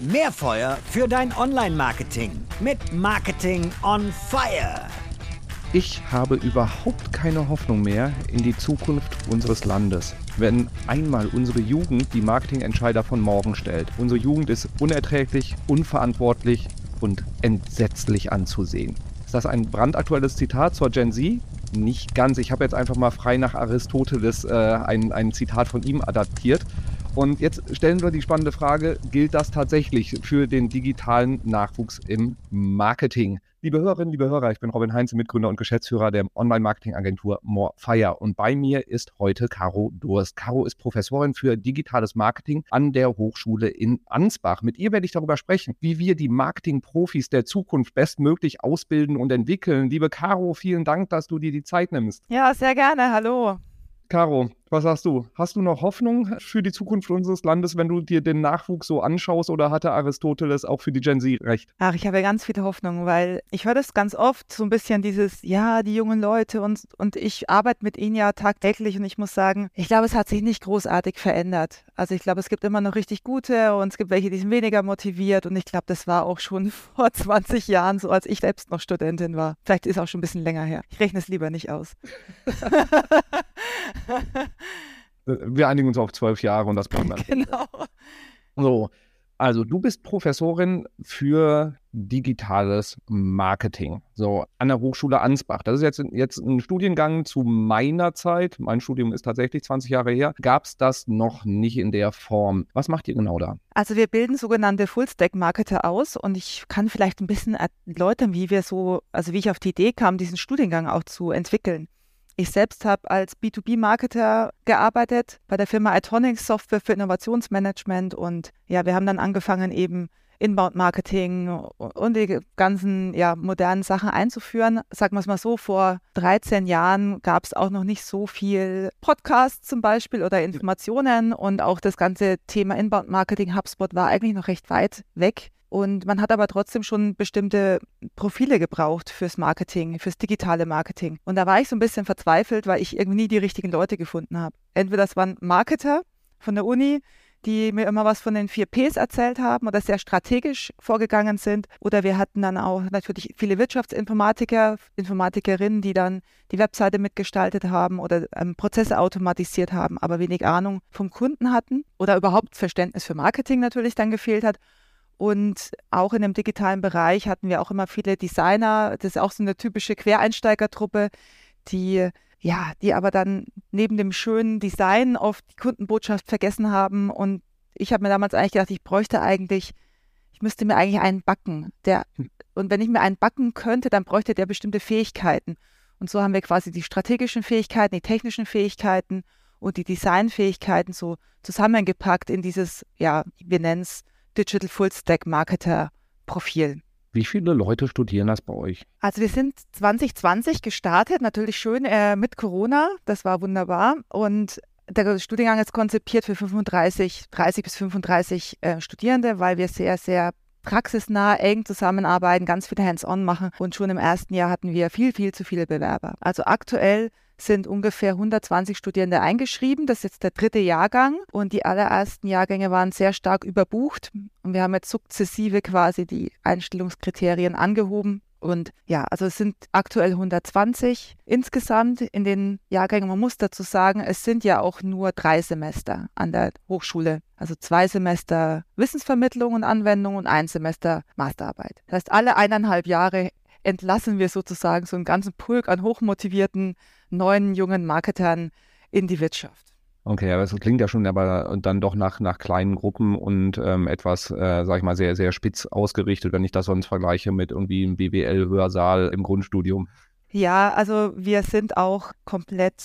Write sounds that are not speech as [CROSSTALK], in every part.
Mehr Feuer für dein Online-Marketing mit Marketing on Fire. Ich habe überhaupt keine Hoffnung mehr in die Zukunft unseres Landes. Wenn einmal unsere Jugend die Marketingentscheider von morgen stellt. Unsere Jugend ist unerträglich, unverantwortlich und entsetzlich anzusehen. Ist das ein brandaktuelles Zitat zur Gen Z? Nicht ganz. Ich habe jetzt einfach mal frei nach Aristoteles äh, ein, ein Zitat von ihm adaptiert. Und jetzt stellen wir die spannende Frage, gilt das tatsächlich für den digitalen Nachwuchs im Marketing? Liebe Hörerinnen, liebe Hörer, ich bin Robin Heinze, Mitgründer und Geschäftsführer der Online-Marketing-Agentur Morefire. Und bei mir ist heute Caro Durst. Caro ist Professorin für digitales Marketing an der Hochschule in Ansbach. Mit ihr werde ich darüber sprechen, wie wir die Marketing-Profis der Zukunft bestmöglich ausbilden und entwickeln. Liebe Caro, vielen Dank, dass du dir die Zeit nimmst. Ja, sehr gerne. Hallo. Caro, was sagst du? Hast du noch Hoffnung für die Zukunft unseres Landes, wenn du dir den Nachwuchs so anschaust oder hatte Aristoteles auch für die Gen Z recht? Ach, ich habe ganz viele Hoffnung, weil ich höre das ganz oft, so ein bisschen dieses, ja, die jungen Leute und, und ich arbeite mit ihnen ja tagtäglich und ich muss sagen, ich glaube, es hat sich nicht großartig verändert. Also ich glaube, es gibt immer noch richtig gute und es gibt welche, die sind weniger motiviert und ich glaube, das war auch schon [LAUGHS] vor 20 Jahren so, als ich selbst noch Studentin war. Vielleicht ist auch schon ein bisschen länger her. Ich rechne es lieber nicht aus. [LAUGHS] [LAUGHS] Wir einigen uns auf zwölf Jahre und das bleibt dann. Genau. So, also du bist Professorin für digitales Marketing. So, an der Hochschule Ansbach. Das ist jetzt, jetzt ein Studiengang zu meiner Zeit. Mein Studium ist tatsächlich 20 Jahre her. Gab es das noch nicht in der Form? Was macht ihr genau da? Also wir bilden sogenannte Full-Stack-Marketer aus und ich kann vielleicht ein bisschen erläutern, wie wir so, also wie ich auf die Idee kam, diesen Studiengang auch zu entwickeln. Ich selbst habe als B2B-Marketer gearbeitet bei der Firma Itonics Software für Innovationsmanagement und ja, wir haben dann angefangen eben Inbound-Marketing und die ganzen ja, modernen Sachen einzuführen. Sagen wir es mal so, vor 13 Jahren gab es auch noch nicht so viel Podcasts zum Beispiel oder Informationen und auch das ganze Thema Inbound-Marketing HubSpot war eigentlich noch recht weit weg. Und man hat aber trotzdem schon bestimmte Profile gebraucht fürs Marketing, fürs digitale Marketing. Und da war ich so ein bisschen verzweifelt, weil ich irgendwie nie die richtigen Leute gefunden habe. Entweder das waren Marketer von der Uni, die mir immer was von den vier Ps erzählt haben oder sehr strategisch vorgegangen sind. Oder wir hatten dann auch natürlich viele Wirtschaftsinformatiker, Informatikerinnen, die dann die Webseite mitgestaltet haben oder ähm, Prozesse automatisiert haben, aber wenig Ahnung vom Kunden hatten oder überhaupt Verständnis für Marketing natürlich dann gefehlt hat. Und auch in dem digitalen Bereich hatten wir auch immer viele Designer. Das ist auch so eine typische Quereinsteigertruppe, die ja, die aber dann neben dem schönen Design oft die Kundenbotschaft vergessen haben. Und ich habe mir damals eigentlich gedacht, ich bräuchte eigentlich, ich müsste mir eigentlich einen backen. Der, hm. und wenn ich mir einen backen könnte, dann bräuchte der bestimmte Fähigkeiten. Und so haben wir quasi die strategischen Fähigkeiten, die technischen Fähigkeiten und die Designfähigkeiten so zusammengepackt in dieses, ja, wir nennen es Digital Full Stack Marketer Profil. Wie viele Leute studieren das bei euch? Also wir sind 2020 gestartet, natürlich schön äh, mit Corona, das war wunderbar. Und der Studiengang ist konzipiert für 35, 30 bis 35 äh, Studierende, weil wir sehr, sehr praxisnah, eng zusammenarbeiten, ganz viel Hands-on machen. Und schon im ersten Jahr hatten wir viel, viel zu viele Bewerber. Also aktuell sind ungefähr 120 Studierende eingeschrieben. Das ist jetzt der dritte Jahrgang und die allerersten Jahrgänge waren sehr stark überbucht. Und wir haben jetzt sukzessive quasi die Einstellungskriterien angehoben. Und ja, also es sind aktuell 120 insgesamt in den Jahrgängen. Man muss dazu sagen, es sind ja auch nur drei Semester an der Hochschule. Also zwei Semester Wissensvermittlung und Anwendung und ein Semester Masterarbeit. Das heißt, alle eineinhalb Jahre entlassen wir sozusagen so einen ganzen Pulk an hochmotivierten neuen jungen Marketern in die Wirtschaft. Okay, aber es klingt ja schon aber dann doch nach, nach kleinen Gruppen und ähm, etwas, äh, sag ich mal, sehr, sehr spitz ausgerichtet, wenn ich das sonst vergleiche mit irgendwie einem BWL-Hörsaal im Grundstudium. Ja, also wir sind auch komplett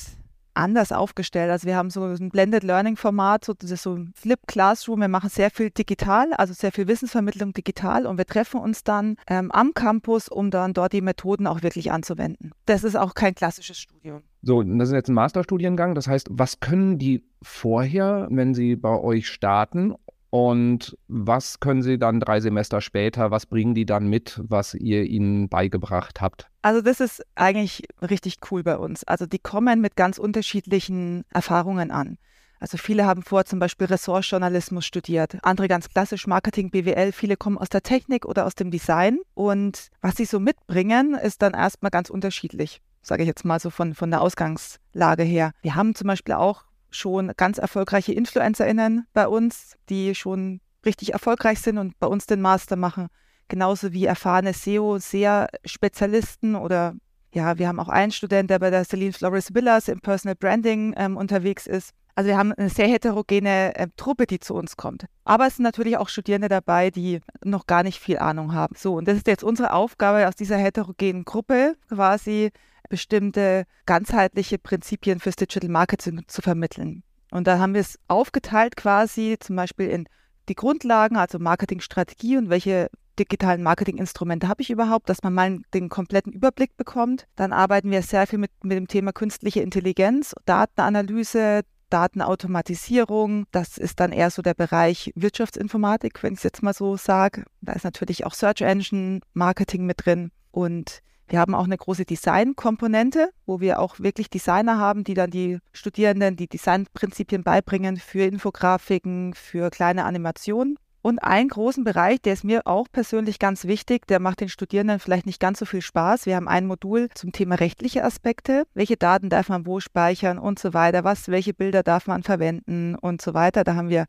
anders aufgestellt. Also wir haben so ein Blended Learning Format, so, das ist so ein Flip Classroom. Wir machen sehr viel digital, also sehr viel Wissensvermittlung digital und wir treffen uns dann ähm, am Campus, um dann dort die Methoden auch wirklich anzuwenden. Das ist auch kein klassisches Studium. So, das ist jetzt ein Masterstudiengang. Das heißt, was können die vorher, wenn sie bei euch starten und was können Sie dann drei Semester später, was bringen die dann mit, was ihr ihnen beigebracht habt? Also das ist eigentlich richtig cool bei uns. Also die kommen mit ganz unterschiedlichen Erfahrungen an. Also viele haben vor zum Beispiel Ressortjournalismus studiert, andere ganz klassisch Marketing, BWL, viele kommen aus der Technik oder aus dem Design. Und was sie so mitbringen, ist dann erstmal ganz unterschiedlich, sage ich jetzt mal so von, von der Ausgangslage her. Wir haben zum Beispiel auch schon ganz erfolgreiche InfluencerInnen bei uns, die schon richtig erfolgreich sind und bei uns den Master machen. Genauso wie erfahrene SEO, sehr Spezialisten oder ja, wir haben auch einen Student, der bei der Celine Flores Villas im Personal Branding ähm, unterwegs ist. Also wir haben eine sehr heterogene äh, Truppe, die zu uns kommt. Aber es sind natürlich auch Studierende dabei, die noch gar nicht viel Ahnung haben. So, und das ist jetzt unsere Aufgabe, aus dieser heterogenen Gruppe quasi bestimmte ganzheitliche Prinzipien fürs Digital Marketing zu vermitteln. Und da haben wir es aufgeteilt quasi zum Beispiel in die Grundlagen, also Marketingstrategie und welche digitalen Marketinginstrumente habe ich überhaupt, dass man mal den kompletten Überblick bekommt. Dann arbeiten wir sehr viel mit, mit dem Thema künstliche Intelligenz, Datenanalyse, Datenautomatisierung. Das ist dann eher so der Bereich Wirtschaftsinformatik, wenn ich es jetzt mal so sage. Da ist natürlich auch Search Engine Marketing mit drin. Und wir haben auch eine große Design-Komponente, wo wir auch wirklich Designer haben, die dann die Studierenden die Designprinzipien beibringen für Infografiken, für kleine Animationen. Und einen großen Bereich, der ist mir auch persönlich ganz wichtig, der macht den Studierenden vielleicht nicht ganz so viel Spaß. Wir haben ein Modul zum Thema rechtliche Aspekte. Welche Daten darf man wo speichern und so weiter? Was, welche Bilder darf man verwenden und so weiter? Da haben wir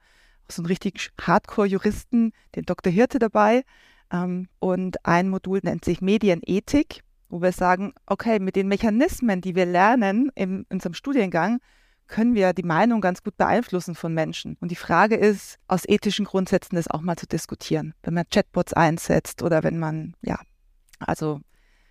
so einen richtig Hardcore-Juristen, den Dr. Hirte dabei. Ähm, und ein Modul nennt sich Medienethik, wo wir sagen, okay, mit den Mechanismen, die wir lernen in unserem Studiengang, können wir die Meinung ganz gut beeinflussen von Menschen. Und die Frage ist, aus ethischen Grundsätzen das auch mal zu diskutieren, wenn man Chatbots einsetzt oder wenn man, ja, also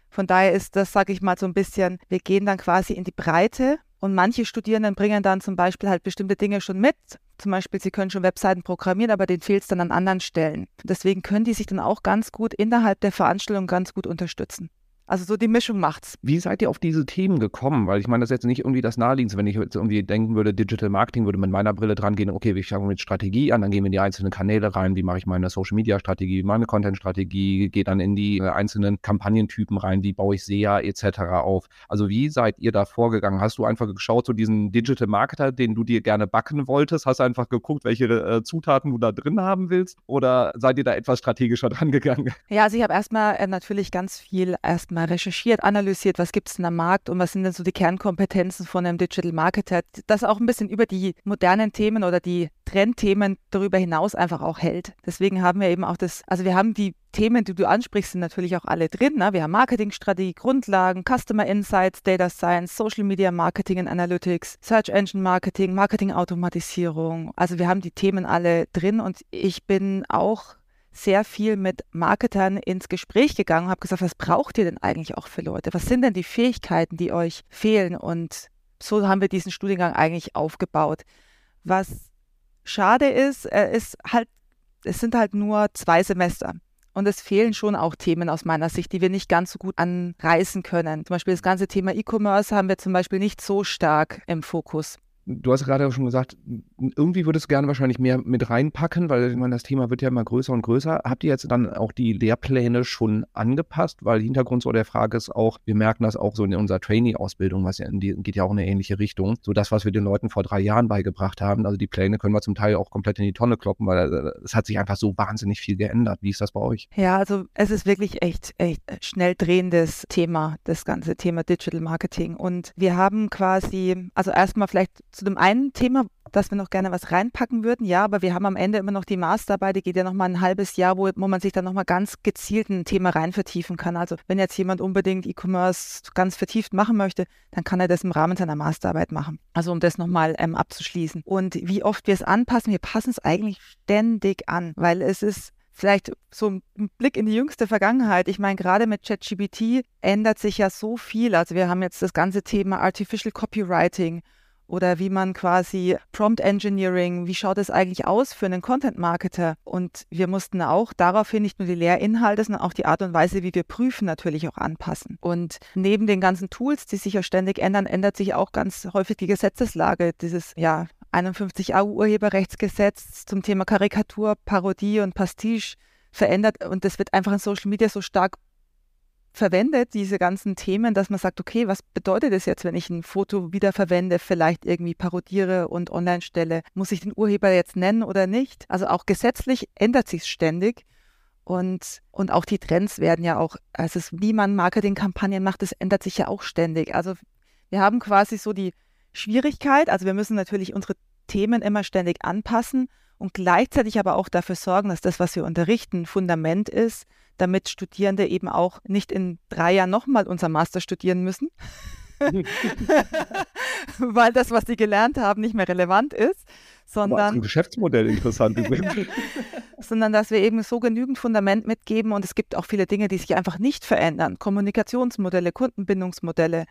von daher ist das, sage ich mal, so ein bisschen, wir gehen dann quasi in die Breite und manche Studierenden bringen dann zum Beispiel halt bestimmte Dinge schon mit. Zum Beispiel, sie können schon Webseiten programmieren, aber denen fehlt es dann an anderen Stellen. Deswegen können die sich dann auch ganz gut innerhalb der Veranstaltung ganz gut unterstützen. Also so die Mischung macht's. Wie seid ihr auf diese Themen gekommen? Weil ich meine, das ist jetzt nicht irgendwie das Naheliegendste, wenn ich jetzt irgendwie denken würde, Digital Marketing würde mit meiner Brille dran gehen, okay, wir fangen mit Strategie an, dann gehen wir in die einzelnen Kanäle rein, wie mache ich meine Social Media Strategie, meine Content Strategie, gehe dann in die äh, einzelnen Kampagnentypen rein, wie baue ich SEA etc. auf. Also wie seid ihr da vorgegangen? Hast du einfach geschaut, so diesen Digital Marketer, den du dir gerne backen wolltest, hast du einfach geguckt, welche äh, Zutaten du da drin haben willst oder seid ihr da etwas strategischer dran gegangen? Ja, also ich habe erstmal äh, natürlich ganz viel erstmal mal recherchiert, analysiert, was gibt es denn am Markt und was sind denn so die Kernkompetenzen von einem Digital Marketer, das auch ein bisschen über die modernen Themen oder die Trendthemen darüber hinaus einfach auch hält. Deswegen haben wir eben auch das, also wir haben die Themen, die du ansprichst, sind natürlich auch alle drin. Ne? Wir haben Marketingstrategie, Grundlagen, Customer Insights, Data Science, Social Media Marketing and Analytics, Search Engine Marketing, Marketing-Automatisierung. Also wir haben die Themen alle drin und ich bin auch sehr viel mit Marketern ins Gespräch gegangen und habe gesagt, was braucht ihr denn eigentlich auch für Leute? Was sind denn die Fähigkeiten, die euch fehlen? Und so haben wir diesen Studiengang eigentlich aufgebaut. Was schade ist, ist halt, es sind halt nur zwei Semester. Und es fehlen schon auch Themen aus meiner Sicht, die wir nicht ganz so gut anreißen können. Zum Beispiel das ganze Thema E-Commerce haben wir zum Beispiel nicht so stark im Fokus. Du hast gerade auch schon gesagt, irgendwie würdest du gerne wahrscheinlich mehr mit reinpacken, weil ich meine, das Thema wird ja immer größer und größer. Habt ihr jetzt dann auch die Lehrpläne schon angepasst? Weil Hintergrund so der Frage ist auch, wir merken das auch so in unserer Trainee-Ausbildung, was ja in die, geht ja auch in eine ähnliche Richtung. So das, was wir den Leuten vor drei Jahren beigebracht haben, also die Pläne können wir zum Teil auch komplett in die Tonne kloppen, weil äh, es hat sich einfach so wahnsinnig viel geändert. Wie ist das bei euch? Ja, also es ist wirklich echt, echt schnell drehendes Thema, das ganze Thema Digital Marketing. Und wir haben quasi, also erstmal vielleicht zu dem einen Thema, dass wir noch gerne was reinpacken würden, ja, aber wir haben am Ende immer noch die Masterarbeit, die geht ja noch mal ein halbes Jahr, wo, wo man sich dann noch mal ganz gezielt ein Thema rein vertiefen kann. Also wenn jetzt jemand unbedingt E-Commerce ganz vertieft machen möchte, dann kann er das im Rahmen seiner Masterarbeit machen. Also um das nochmal ähm, abzuschließen. Und wie oft wir es anpassen, wir passen es eigentlich ständig an, weil es ist vielleicht so ein Blick in die jüngste Vergangenheit. Ich meine, gerade mit ChatGPT ändert sich ja so viel. Also wir haben jetzt das ganze Thema Artificial Copywriting oder wie man quasi Prompt Engineering, wie schaut es eigentlich aus für einen Content Marketer? Und wir mussten auch daraufhin nicht nur die Lehrinhalte, sondern auch die Art und Weise, wie wir prüfen, natürlich auch anpassen. Und neben den ganzen Tools, die sich ja ständig ändern, ändert sich auch ganz häufig die Gesetzeslage. Dieses, ja, 51 AU Urheberrechtsgesetz zum Thema Karikatur, Parodie und Pastiche verändert und das wird einfach in Social Media so stark verwendet, diese ganzen Themen, dass man sagt, okay, was bedeutet es jetzt, wenn ich ein Foto wiederverwende, vielleicht irgendwie parodiere und online stelle? Muss ich den Urheber jetzt nennen oder nicht? Also auch gesetzlich ändert sich ständig. Und, und auch die Trends werden ja auch, also es, wie man Marketingkampagnen macht, das ändert sich ja auch ständig. Also wir haben quasi so die Schwierigkeit, also wir müssen natürlich unsere Themen immer ständig anpassen und gleichzeitig aber auch dafür sorgen, dass das, was wir unterrichten, Fundament ist, damit Studierende eben auch nicht in drei Jahren nochmal unser Master studieren müssen, [LAUGHS] weil das, was sie gelernt haben, nicht mehr relevant ist, sondern ein Geschäftsmodell [LAUGHS] interessant sondern dass wir eben so genügend Fundament mitgeben und es gibt auch viele Dinge, die sich einfach nicht verändern. Kommunikationsmodelle, Kundenbindungsmodelle,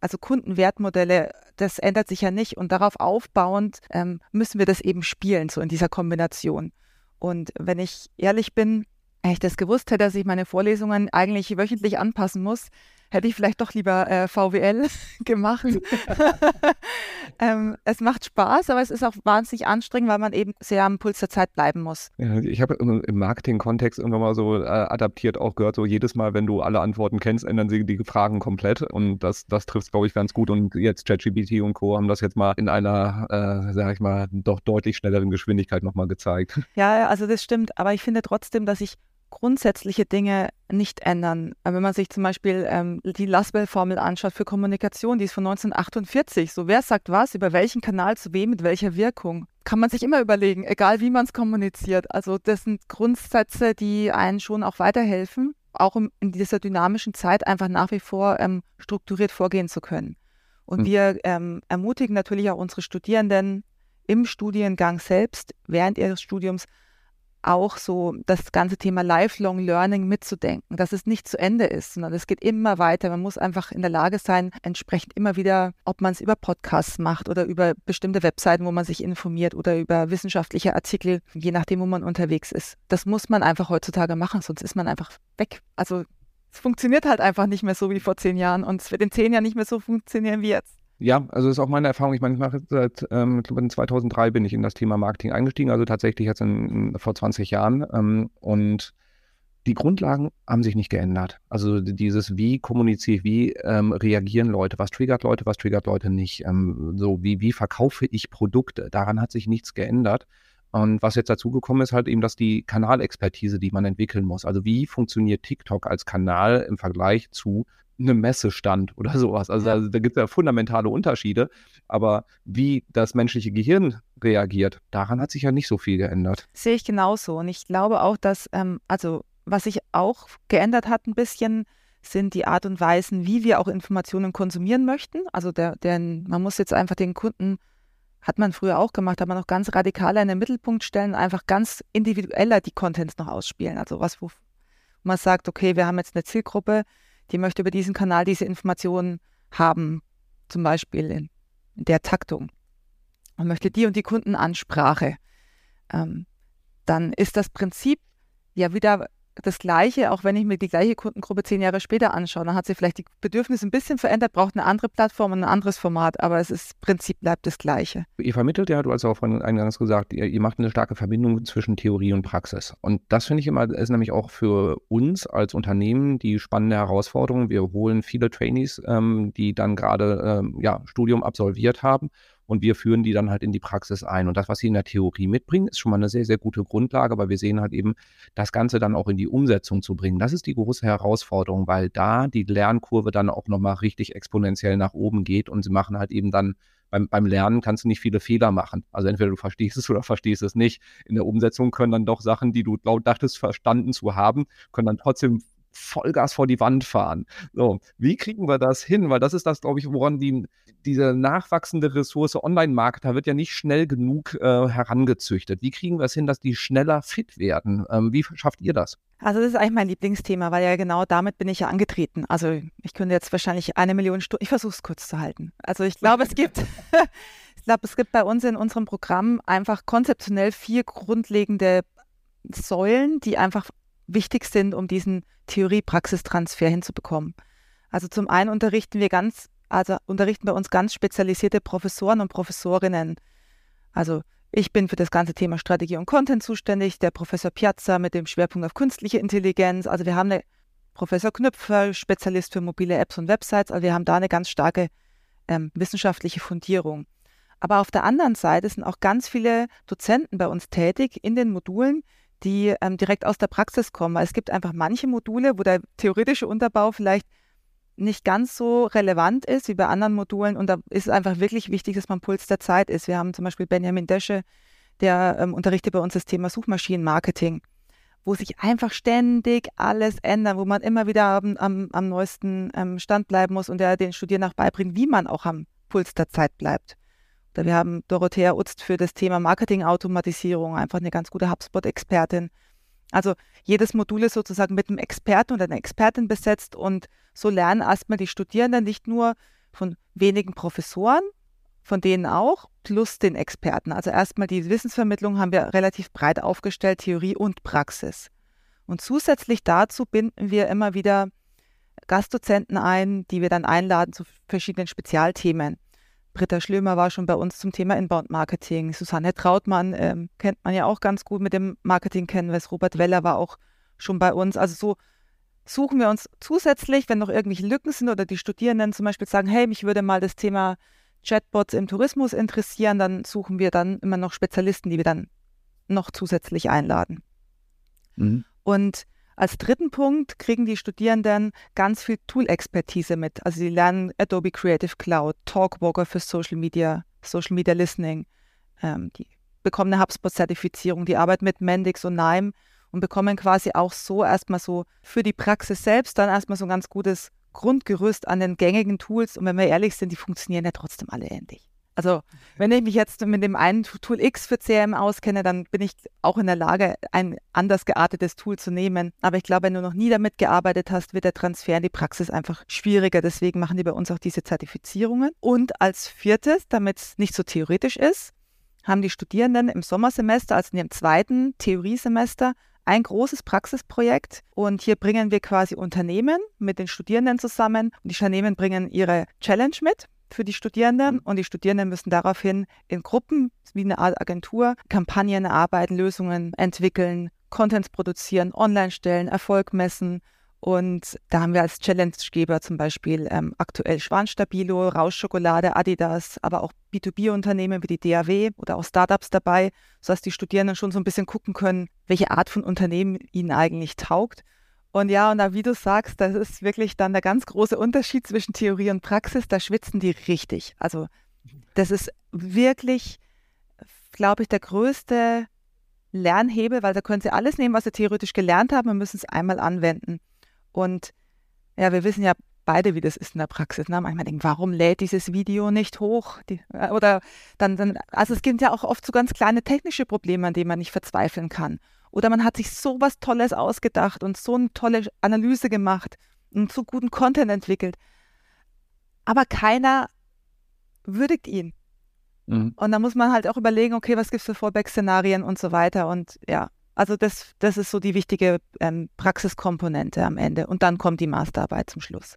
also Kundenwertmodelle, das ändert sich ja nicht und darauf aufbauend ähm, müssen wir das eben spielen, so in dieser Kombination. Und wenn ich ehrlich bin, wenn ich das gewusst hätte, dass ich meine Vorlesungen eigentlich wöchentlich anpassen muss, hätte ich vielleicht doch lieber äh, VWL [LAUGHS] gemacht. [LAUGHS] ähm, es macht Spaß, aber es ist auch wahnsinnig anstrengend, weil man eben sehr am Puls der Zeit bleiben muss. Ja, ich habe im Marketing-Kontext irgendwann mal so äh, adaptiert auch gehört, so jedes Mal, wenn du alle Antworten kennst, ändern sie die Fragen komplett und das, das trifft glaube ich, ganz gut und jetzt ChatGPT und Co. haben das jetzt mal in einer, äh, sag ich mal, doch deutlich schnelleren Geschwindigkeit nochmal gezeigt. Ja, also das stimmt, aber ich finde trotzdem, dass ich grundsätzliche Dinge nicht ändern. Wenn man sich zum Beispiel ähm, die Laswell-Formel anschaut für Kommunikation, die ist von 1948. So, wer sagt was, über welchen Kanal zu wem, mit welcher Wirkung? Kann man sich immer überlegen, egal wie man es kommuniziert. Also das sind Grundsätze, die einen schon auch weiterhelfen, auch in dieser dynamischen Zeit einfach nach wie vor ähm, strukturiert vorgehen zu können. Und mhm. wir ähm, ermutigen natürlich auch unsere Studierenden im Studiengang selbst, während ihres Studiums, auch so das ganze Thema Lifelong Learning mitzudenken, dass es nicht zu Ende ist, sondern es geht immer weiter. Man muss einfach in der Lage sein, entsprechend immer wieder, ob man es über Podcasts macht oder über bestimmte Webseiten, wo man sich informiert oder über wissenschaftliche Artikel, je nachdem, wo man unterwegs ist. Das muss man einfach heutzutage machen, sonst ist man einfach weg. Also es funktioniert halt einfach nicht mehr so wie vor zehn Jahren und es wird in zehn Jahren nicht mehr so funktionieren wie jetzt. Ja, also das ist auch meine Erfahrung. Ich meine, ich mache seit ähm, 2003 bin ich in das Thema Marketing eingestiegen, also tatsächlich jetzt in, in, vor 20 Jahren. Ähm, und die Grundlagen haben sich nicht geändert. Also dieses, wie kommuniziere ich, wie ähm, reagieren Leute, was triggert Leute, was triggert Leute nicht, ähm, so wie, wie verkaufe ich Produkte, daran hat sich nichts geändert. Und was jetzt dazugekommen ist, halt eben, dass die Kanalexpertise, die man entwickeln muss. Also wie funktioniert TikTok als Kanal im Vergleich zu einem Messestand oder [LAUGHS] sowas. Also da, da gibt es ja fundamentale Unterschiede. Aber wie das menschliche Gehirn reagiert, daran hat sich ja nicht so viel geändert. Sehe ich genauso. Und ich glaube auch, dass, ähm, also was sich auch geändert hat ein bisschen, sind die Art und Weisen, wie wir auch Informationen konsumieren möchten. Also der, der, man muss jetzt einfach den Kunden hat man früher auch gemacht, aber noch ganz radikaler in den Mittelpunkt stellen, einfach ganz individueller die Contents noch ausspielen. Also was, wo man sagt, okay, wir haben jetzt eine Zielgruppe, die möchte über diesen Kanal diese Informationen haben, zum Beispiel in, in der Taktung. Man möchte die und die Kundenansprache. Ähm, dann ist das Prinzip ja wieder das Gleiche, auch wenn ich mir die gleiche Kundengruppe zehn Jahre später anschaue. Dann hat sie vielleicht die Bedürfnisse ein bisschen verändert, braucht eine andere Plattform und ein anderes Format, aber es ist Prinzip bleibt das Gleiche. Ihr vermittelt ja, du hast auch vorhin eingangs gesagt, ihr, ihr, macht eine starke Verbindung zwischen Theorie und Praxis. Und das finde ich immer, ist nämlich auch für uns als Unternehmen die spannende Herausforderung. Wir holen viele Trainees, ähm, die dann gerade ähm, ja, Studium absolviert haben und wir führen die dann halt in die Praxis ein. Und das, was sie in der Theorie mitbringen, ist schon mal eine sehr, sehr gute Grundlage, aber wir sehen halt eben, das Ganze dann auch in die Umsetzung zu bringen. Das ist die große Herausforderung, weil da die Lernkurve dann auch nochmal richtig exponentiell nach oben geht und sie machen halt eben dann beim, beim, Lernen kannst du nicht viele Fehler machen. Also entweder du verstehst es [LAUGHS] oder verstehst es nicht. In der Umsetzung können dann doch Sachen, die du laut dachtest, verstanden zu haben, können dann trotzdem Vollgas vor die Wand fahren. So, wie kriegen wir das hin? Weil das ist das, glaube ich, woran die, diese nachwachsende Ressource Online-Marketer wird ja nicht schnell genug äh, herangezüchtet. Wie kriegen wir es hin, dass die schneller fit werden? Ähm, wie schafft ihr das? Also das ist eigentlich mein Lieblingsthema, weil ja genau damit bin ich ja angetreten. Also ich könnte jetzt wahrscheinlich eine Million Stunden, ich versuche es kurz zu halten. Also ich glaube, es gibt, [LAUGHS] ich glaube, es gibt bei uns in unserem Programm einfach konzeptionell vier grundlegende Säulen, die einfach wichtig sind, um diesen Theorie-Praxistransfer hinzubekommen. Also zum einen unterrichten wir ganz, also unterrichten bei uns ganz spezialisierte Professoren und Professorinnen. Also ich bin für das ganze Thema Strategie und Content zuständig, der Professor Piazza mit dem Schwerpunkt auf künstliche Intelligenz. Also wir haben eine Professor Knüpfer, Spezialist für mobile Apps und Websites. Also wir haben da eine ganz starke ähm, wissenschaftliche Fundierung. Aber auf der anderen Seite sind auch ganz viele Dozenten bei uns tätig in den Modulen, die ähm, direkt aus der Praxis kommen. Es gibt einfach manche Module, wo der theoretische Unterbau vielleicht nicht ganz so relevant ist wie bei anderen Modulen. Und da ist es einfach wirklich wichtig, dass man Puls der Zeit ist. Wir haben zum Beispiel Benjamin Desche, der ähm, unterrichtet bei uns das Thema Suchmaschinenmarketing, wo sich einfach ständig alles ändert, wo man immer wieder am, am, am neuesten ähm, Stand bleiben muss und der den Studierenden auch beibringt, wie man auch am Puls der Zeit bleibt. Wir haben Dorothea Utzt für das Thema Marketingautomatisierung, einfach eine ganz gute HubSpot-Expertin. Also jedes Modul ist sozusagen mit einem Experten oder einer Expertin besetzt und so lernen erstmal die Studierenden nicht nur von wenigen Professoren, von denen auch, plus den Experten. Also erstmal die Wissensvermittlung haben wir relativ breit aufgestellt, Theorie und Praxis. Und zusätzlich dazu binden wir immer wieder Gastdozenten ein, die wir dann einladen zu verschiedenen Spezialthemen. Britta Schlömer war schon bei uns zum Thema Inbound Marketing. Susanne Trautmann ähm, kennt man ja auch ganz gut mit dem Marketing Canvas. Robert Weller war auch schon bei uns. Also so suchen wir uns zusätzlich, wenn noch irgendwelche Lücken sind oder die Studierenden zum Beispiel sagen, hey, mich würde mal das Thema Chatbots im Tourismus interessieren, dann suchen wir dann immer noch Spezialisten, die wir dann noch zusätzlich einladen. Mhm. Und als dritten Punkt kriegen die Studierenden ganz viel Tool-Expertise mit. Also sie lernen Adobe Creative Cloud, Talkwalker für Social Media, Social Media Listening. Ähm, die bekommen eine HubSpot-Zertifizierung, die arbeiten mit Mendix und Nime und bekommen quasi auch so erstmal so für die Praxis selbst dann erstmal so ein ganz gutes Grundgerüst an den gängigen Tools. Und wenn wir ehrlich sind, die funktionieren ja trotzdem alle ähnlich. Also wenn ich mich jetzt mit dem einen Tool X für CRM auskenne, dann bin ich auch in der Lage, ein anders geartetes Tool zu nehmen. Aber ich glaube, wenn du noch nie damit gearbeitet hast, wird der Transfer in die Praxis einfach schwieriger. Deswegen machen die bei uns auch diese Zertifizierungen. Und als viertes, damit es nicht so theoretisch ist, haben die Studierenden im Sommersemester, also in ihrem zweiten Theoriesemester, ein großes Praxisprojekt und hier bringen wir quasi Unternehmen mit den Studierenden zusammen und die Unternehmen bringen ihre Challenge mit für die Studierenden mhm. und die Studierenden müssen daraufhin in Gruppen wie eine Art Agentur Kampagnen erarbeiten, Lösungen entwickeln, Contents produzieren, online stellen, Erfolg messen und da haben wir als Challengegeber zum Beispiel ähm, aktuell Schwanstabilo, Rauschschokolade, Adidas, aber auch B2B-Unternehmen wie die DAW oder auch Startups dabei, sodass die Studierenden schon so ein bisschen gucken können, welche Art von Unternehmen ihnen eigentlich taugt. Und ja, und da, wie du sagst, das ist wirklich dann der ganz große Unterschied zwischen Theorie und Praxis. Da schwitzen die richtig. Also das ist wirklich, glaube ich, der größte Lernhebel, weil da können sie alles nehmen, was sie theoretisch gelernt haben und müssen es einmal anwenden. Und ja, wir wissen ja beide, wie das ist in der Praxis. Ne? Manchmal denken, warum lädt dieses Video nicht hoch? Die, äh, oder dann, dann, also es gibt ja auch oft so ganz kleine technische Probleme, an denen man nicht verzweifeln kann. Oder man hat sich so was Tolles ausgedacht und so eine tolle Analyse gemacht und so guten Content entwickelt. Aber keiner würdigt ihn. Mhm. Und da muss man halt auch überlegen, okay, was gibt es für Fallback-Szenarien und so weiter. Und ja, also das, das ist so die wichtige ähm, Praxiskomponente am Ende. Und dann kommt die Masterarbeit zum Schluss.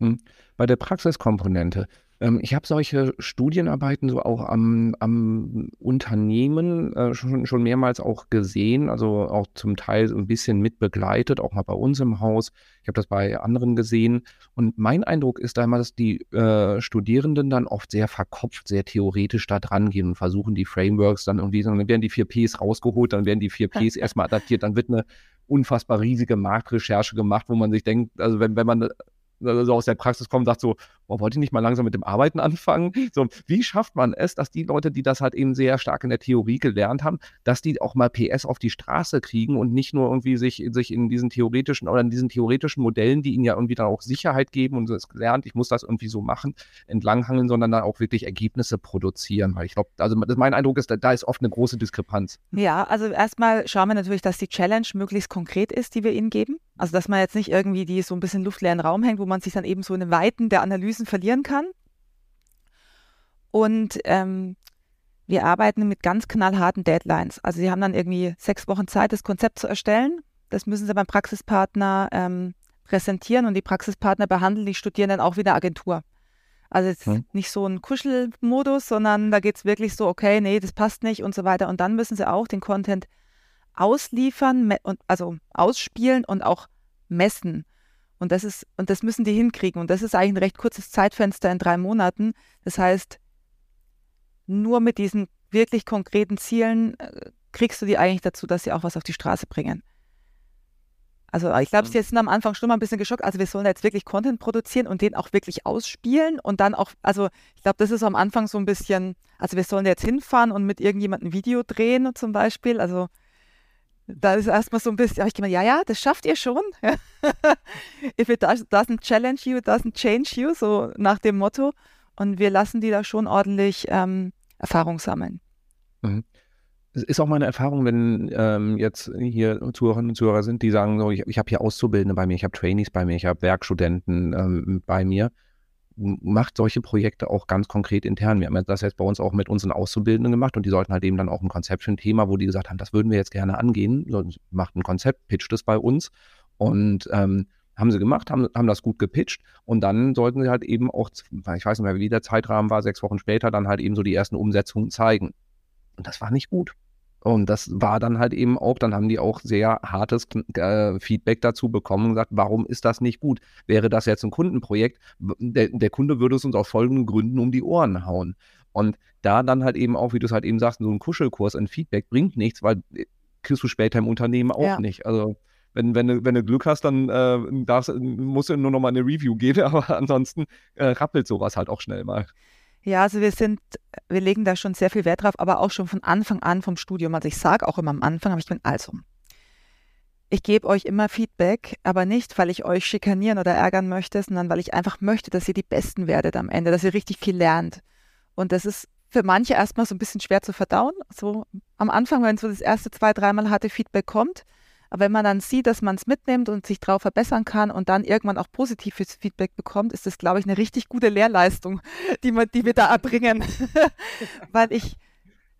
Hm. Bei der Praxiskomponente, ähm, ich habe solche Studienarbeiten so auch am, am Unternehmen äh, schon, schon mehrmals auch gesehen, also auch zum Teil so ein bisschen mitbegleitet, auch mal bei uns im Haus. Ich habe das bei anderen gesehen. Und mein Eindruck ist da dass die äh, Studierenden dann oft sehr verkopft, sehr theoretisch da dran gehen und versuchen, die Frameworks dann irgendwie, dann werden die vier Ps rausgeholt, dann werden die vier Ps erstmal adaptiert, dann wird eine unfassbar riesige Marktrecherche gemacht, wo man sich denkt, also wenn, wenn man also aus der Praxis kommt, sagt so, oh, wollte ich nicht mal langsam mit dem Arbeiten [LAUGHS] anfangen? So, wie schafft man es, dass die Leute, die das halt eben sehr stark in der Theorie gelernt haben, dass die auch mal PS auf die Straße kriegen und nicht nur irgendwie sich, sich in diesen theoretischen oder in diesen theoretischen Modellen, die ihnen ja irgendwie dann auch Sicherheit geben und es gelernt, ich muss das irgendwie so machen, entlanghangeln, sondern dann auch wirklich Ergebnisse produzieren. Weil ich glaube, also mein Eindruck ist, da, ist oft eine große Diskrepanz. Ja, also erstmal schauen wir natürlich, dass die Challenge möglichst konkret ist, die wir ihnen geben. Also dass man jetzt nicht irgendwie die so ein bisschen luftleeren Raum hängt, wo man sich dann eben so in den Weiten der Analysen verlieren kann. Und ähm, wir arbeiten mit ganz knallharten Deadlines. Also sie haben dann irgendwie sechs Wochen Zeit, das Konzept zu erstellen. Das müssen sie beim Praxispartner ähm, präsentieren und die Praxispartner behandeln die Studierenden auch wie eine Agentur. Also jetzt hm. nicht so ein Kuschelmodus, sondern da geht es wirklich so, okay, nee, das passt nicht und so weiter. Und dann müssen sie auch den Content ausliefern, und, also ausspielen und auch messen. Und das ist, und das müssen die hinkriegen. Und das ist eigentlich ein recht kurzes Zeitfenster in drei Monaten. Das heißt, nur mit diesen wirklich konkreten Zielen äh, kriegst du die eigentlich dazu, dass sie auch was auf die Straße bringen. Also ich glaube, sie sind am Anfang schon mal ein bisschen geschockt. Also wir sollen jetzt wirklich Content produzieren und den auch wirklich ausspielen und dann auch, also ich glaube, das ist am Anfang so ein bisschen, also wir sollen jetzt hinfahren und mit irgendjemandem ein Video drehen zum Beispiel. Also da ist erstmal so ein bisschen, habe ich gemeint, ja, ja, das schafft ihr schon. [LAUGHS] If it doesn't challenge you, it doesn't change you, so nach dem Motto. Und wir lassen die da schon ordentlich ähm, Erfahrung sammeln. Mhm. Es ist auch meine Erfahrung, wenn ähm, jetzt hier Zuhörerinnen und Zuhörer sind, die sagen so, ich, ich habe hier Auszubildende bei mir, ich habe Trainees bei mir, ich habe Werkstudenten ähm, bei mir. Macht solche Projekte auch ganz konkret intern. Wir haben das jetzt bei uns auch mit unseren Auszubildenden gemacht und die sollten halt eben dann auch ein Konzept für ein Thema, wo die gesagt haben, das würden wir jetzt gerne angehen. Macht ein Konzept, pitcht es bei uns und ähm, haben sie gemacht, haben, haben das gut gepitcht und dann sollten sie halt eben auch, ich weiß nicht mehr, wie der Zeitrahmen war, sechs Wochen später, dann halt eben so die ersten Umsetzungen zeigen. Und das war nicht gut. Und das war dann halt eben auch, dann haben die auch sehr hartes äh, Feedback dazu bekommen und gesagt, warum ist das nicht gut? Wäre das jetzt ein Kundenprojekt, der, der Kunde würde es uns aus folgenden Gründen um die Ohren hauen. Und da dann halt eben auch, wie du es halt eben sagst, so ein Kuschelkurs ein Feedback bringt nichts, weil äh, kriegst du später im Unternehmen auch ja. nicht. Also wenn, wenn, du, wenn du Glück hast, dann äh, darfst, musst du nur noch mal eine Review geben, [LAUGHS] aber ansonsten äh, rappelt sowas halt auch schnell mal. Ja, also wir sind, wir legen da schon sehr viel Wert drauf, aber auch schon von Anfang an vom Studium. Also ich sage auch immer am Anfang, aber ich bin also, ich gebe euch immer Feedback, aber nicht, weil ich euch schikanieren oder ärgern möchte, sondern weil ich einfach möchte, dass ihr die Besten werdet am Ende, dass ihr richtig viel lernt. Und das ist für manche erstmal so ein bisschen schwer zu verdauen. So am Anfang, wenn so das erste zwei, dreimal harte Feedback kommt, aber wenn man dann sieht, dass man es mitnimmt und sich darauf verbessern kann und dann irgendwann auch positives Feedback bekommt, ist das, glaube ich, eine richtig gute Lehrleistung, [LAUGHS] die, man, die wir da erbringen. [LAUGHS] Weil ich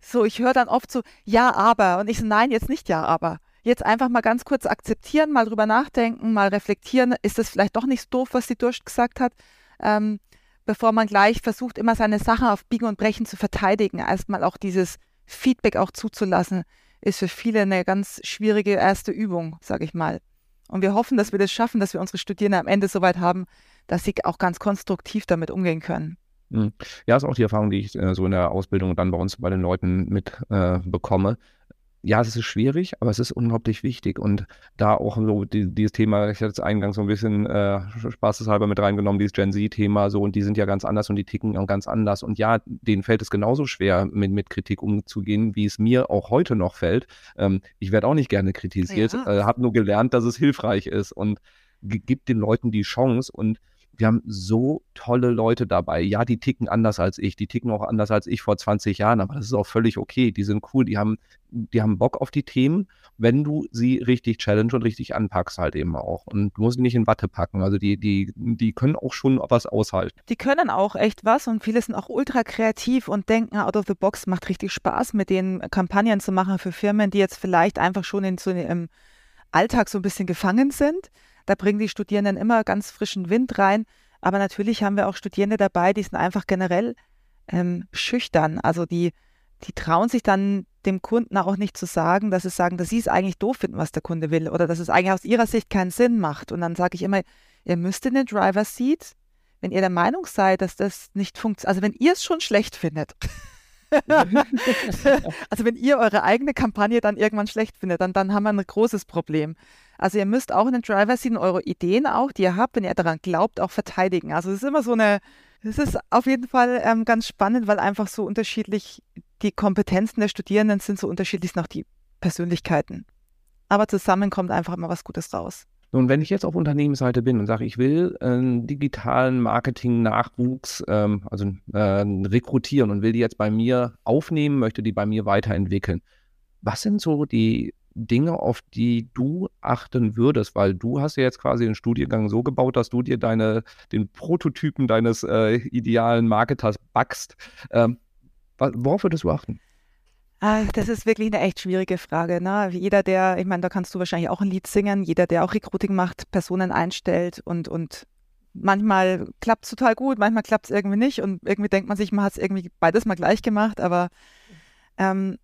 so, ich höre dann oft so, ja, aber. Und ich so, nein, jetzt nicht ja, aber. Jetzt einfach mal ganz kurz akzeptieren, mal drüber nachdenken, mal reflektieren. Ist das vielleicht doch nicht so doof, was die Durst gesagt hat? Ähm, bevor man gleich versucht, immer seine Sachen auf Biegen und Brechen zu verteidigen, erstmal auch dieses Feedback auch zuzulassen ist für viele eine ganz schwierige erste Übung, sage ich mal. Und wir hoffen, dass wir das schaffen, dass wir unsere Studierenden am Ende so weit haben, dass sie auch ganz konstruktiv damit umgehen können. Hm. Ja, ist auch die Erfahrung, die ich äh, so in der Ausbildung dann bei uns bei den Leuten mitbekomme. Äh, ja, es ist schwierig, aber es ist unglaublich wichtig. Und da auch so die, dieses Thema, ich hatte es eingangs so ein bisschen äh, spaßeshalber mit reingenommen, dieses Gen Z-Thema so, und die sind ja ganz anders und die ticken auch ganz anders. Und ja, denen fällt es genauso schwer, mit, mit Kritik umzugehen, wie es mir auch heute noch fällt. Ähm, ich werde auch nicht gerne kritisiert, ja. äh, habe nur gelernt, dass es hilfreich ist und gibt den Leuten die Chance und wir haben so tolle Leute dabei. Ja, die ticken anders als ich, die ticken auch anders als ich vor 20 Jahren, aber das ist auch völlig okay. Die sind cool, die haben, die haben Bock auf die Themen, wenn du sie richtig challenge und richtig anpackst halt eben auch. Und du musst sie nicht in Watte packen. Also die, die, die können auch schon was aushalten. Die können auch echt was und viele sind auch ultra kreativ und denken out of the box, macht richtig Spaß, mit den Kampagnen zu machen für Firmen, die jetzt vielleicht einfach schon in so einem Alltag so ein bisschen gefangen sind da bringen die Studierenden immer ganz frischen Wind rein. Aber natürlich haben wir auch Studierende dabei, die sind einfach generell ähm, schüchtern. Also die, die trauen sich dann dem Kunden auch nicht zu sagen, dass sie sagen, dass sie es eigentlich doof finden, was der Kunde will oder dass es eigentlich aus ihrer Sicht keinen Sinn macht. Und dann sage ich immer, ihr müsst in den Driver Seat, wenn ihr der Meinung seid, dass das nicht funktioniert, also wenn ihr es schon schlecht findet, [LAUGHS] [LAUGHS] also wenn ihr eure eigene Kampagne dann irgendwann schlecht findet, dann, dann haben wir ein großes Problem. Also ihr müsst auch in den Driver Seat eure Ideen auch, die ihr habt, wenn ihr daran glaubt, auch verteidigen. Also es ist immer so eine, es ist auf jeden Fall ähm, ganz spannend, weil einfach so unterschiedlich die Kompetenzen der Studierenden sind, so unterschiedlich sind auch die Persönlichkeiten. Aber zusammen kommt einfach immer was Gutes raus. Nun, wenn ich jetzt auf Unternehmensseite bin und sage, ich will einen digitalen Marketing-Nachwuchs, ähm, also äh, rekrutieren und will die jetzt bei mir aufnehmen, möchte die bei mir weiterentwickeln. Was sind so die Dinge, auf die du achten würdest? Weil du hast ja jetzt quasi den Studiengang so gebaut, dass du dir deine, den Prototypen deines äh, idealen Marketers backst. Ähm, worauf würdest du achten? Ah, das ist wirklich eine echt schwierige Frage. Ne? Jeder, der, ich meine, da kannst du wahrscheinlich auch ein Lied singen, jeder, der auch Recruiting macht, Personen einstellt und, und manchmal klappt es total gut, manchmal klappt es irgendwie nicht und irgendwie denkt man sich, man hat es irgendwie beides mal gleich gemacht, aber ähm,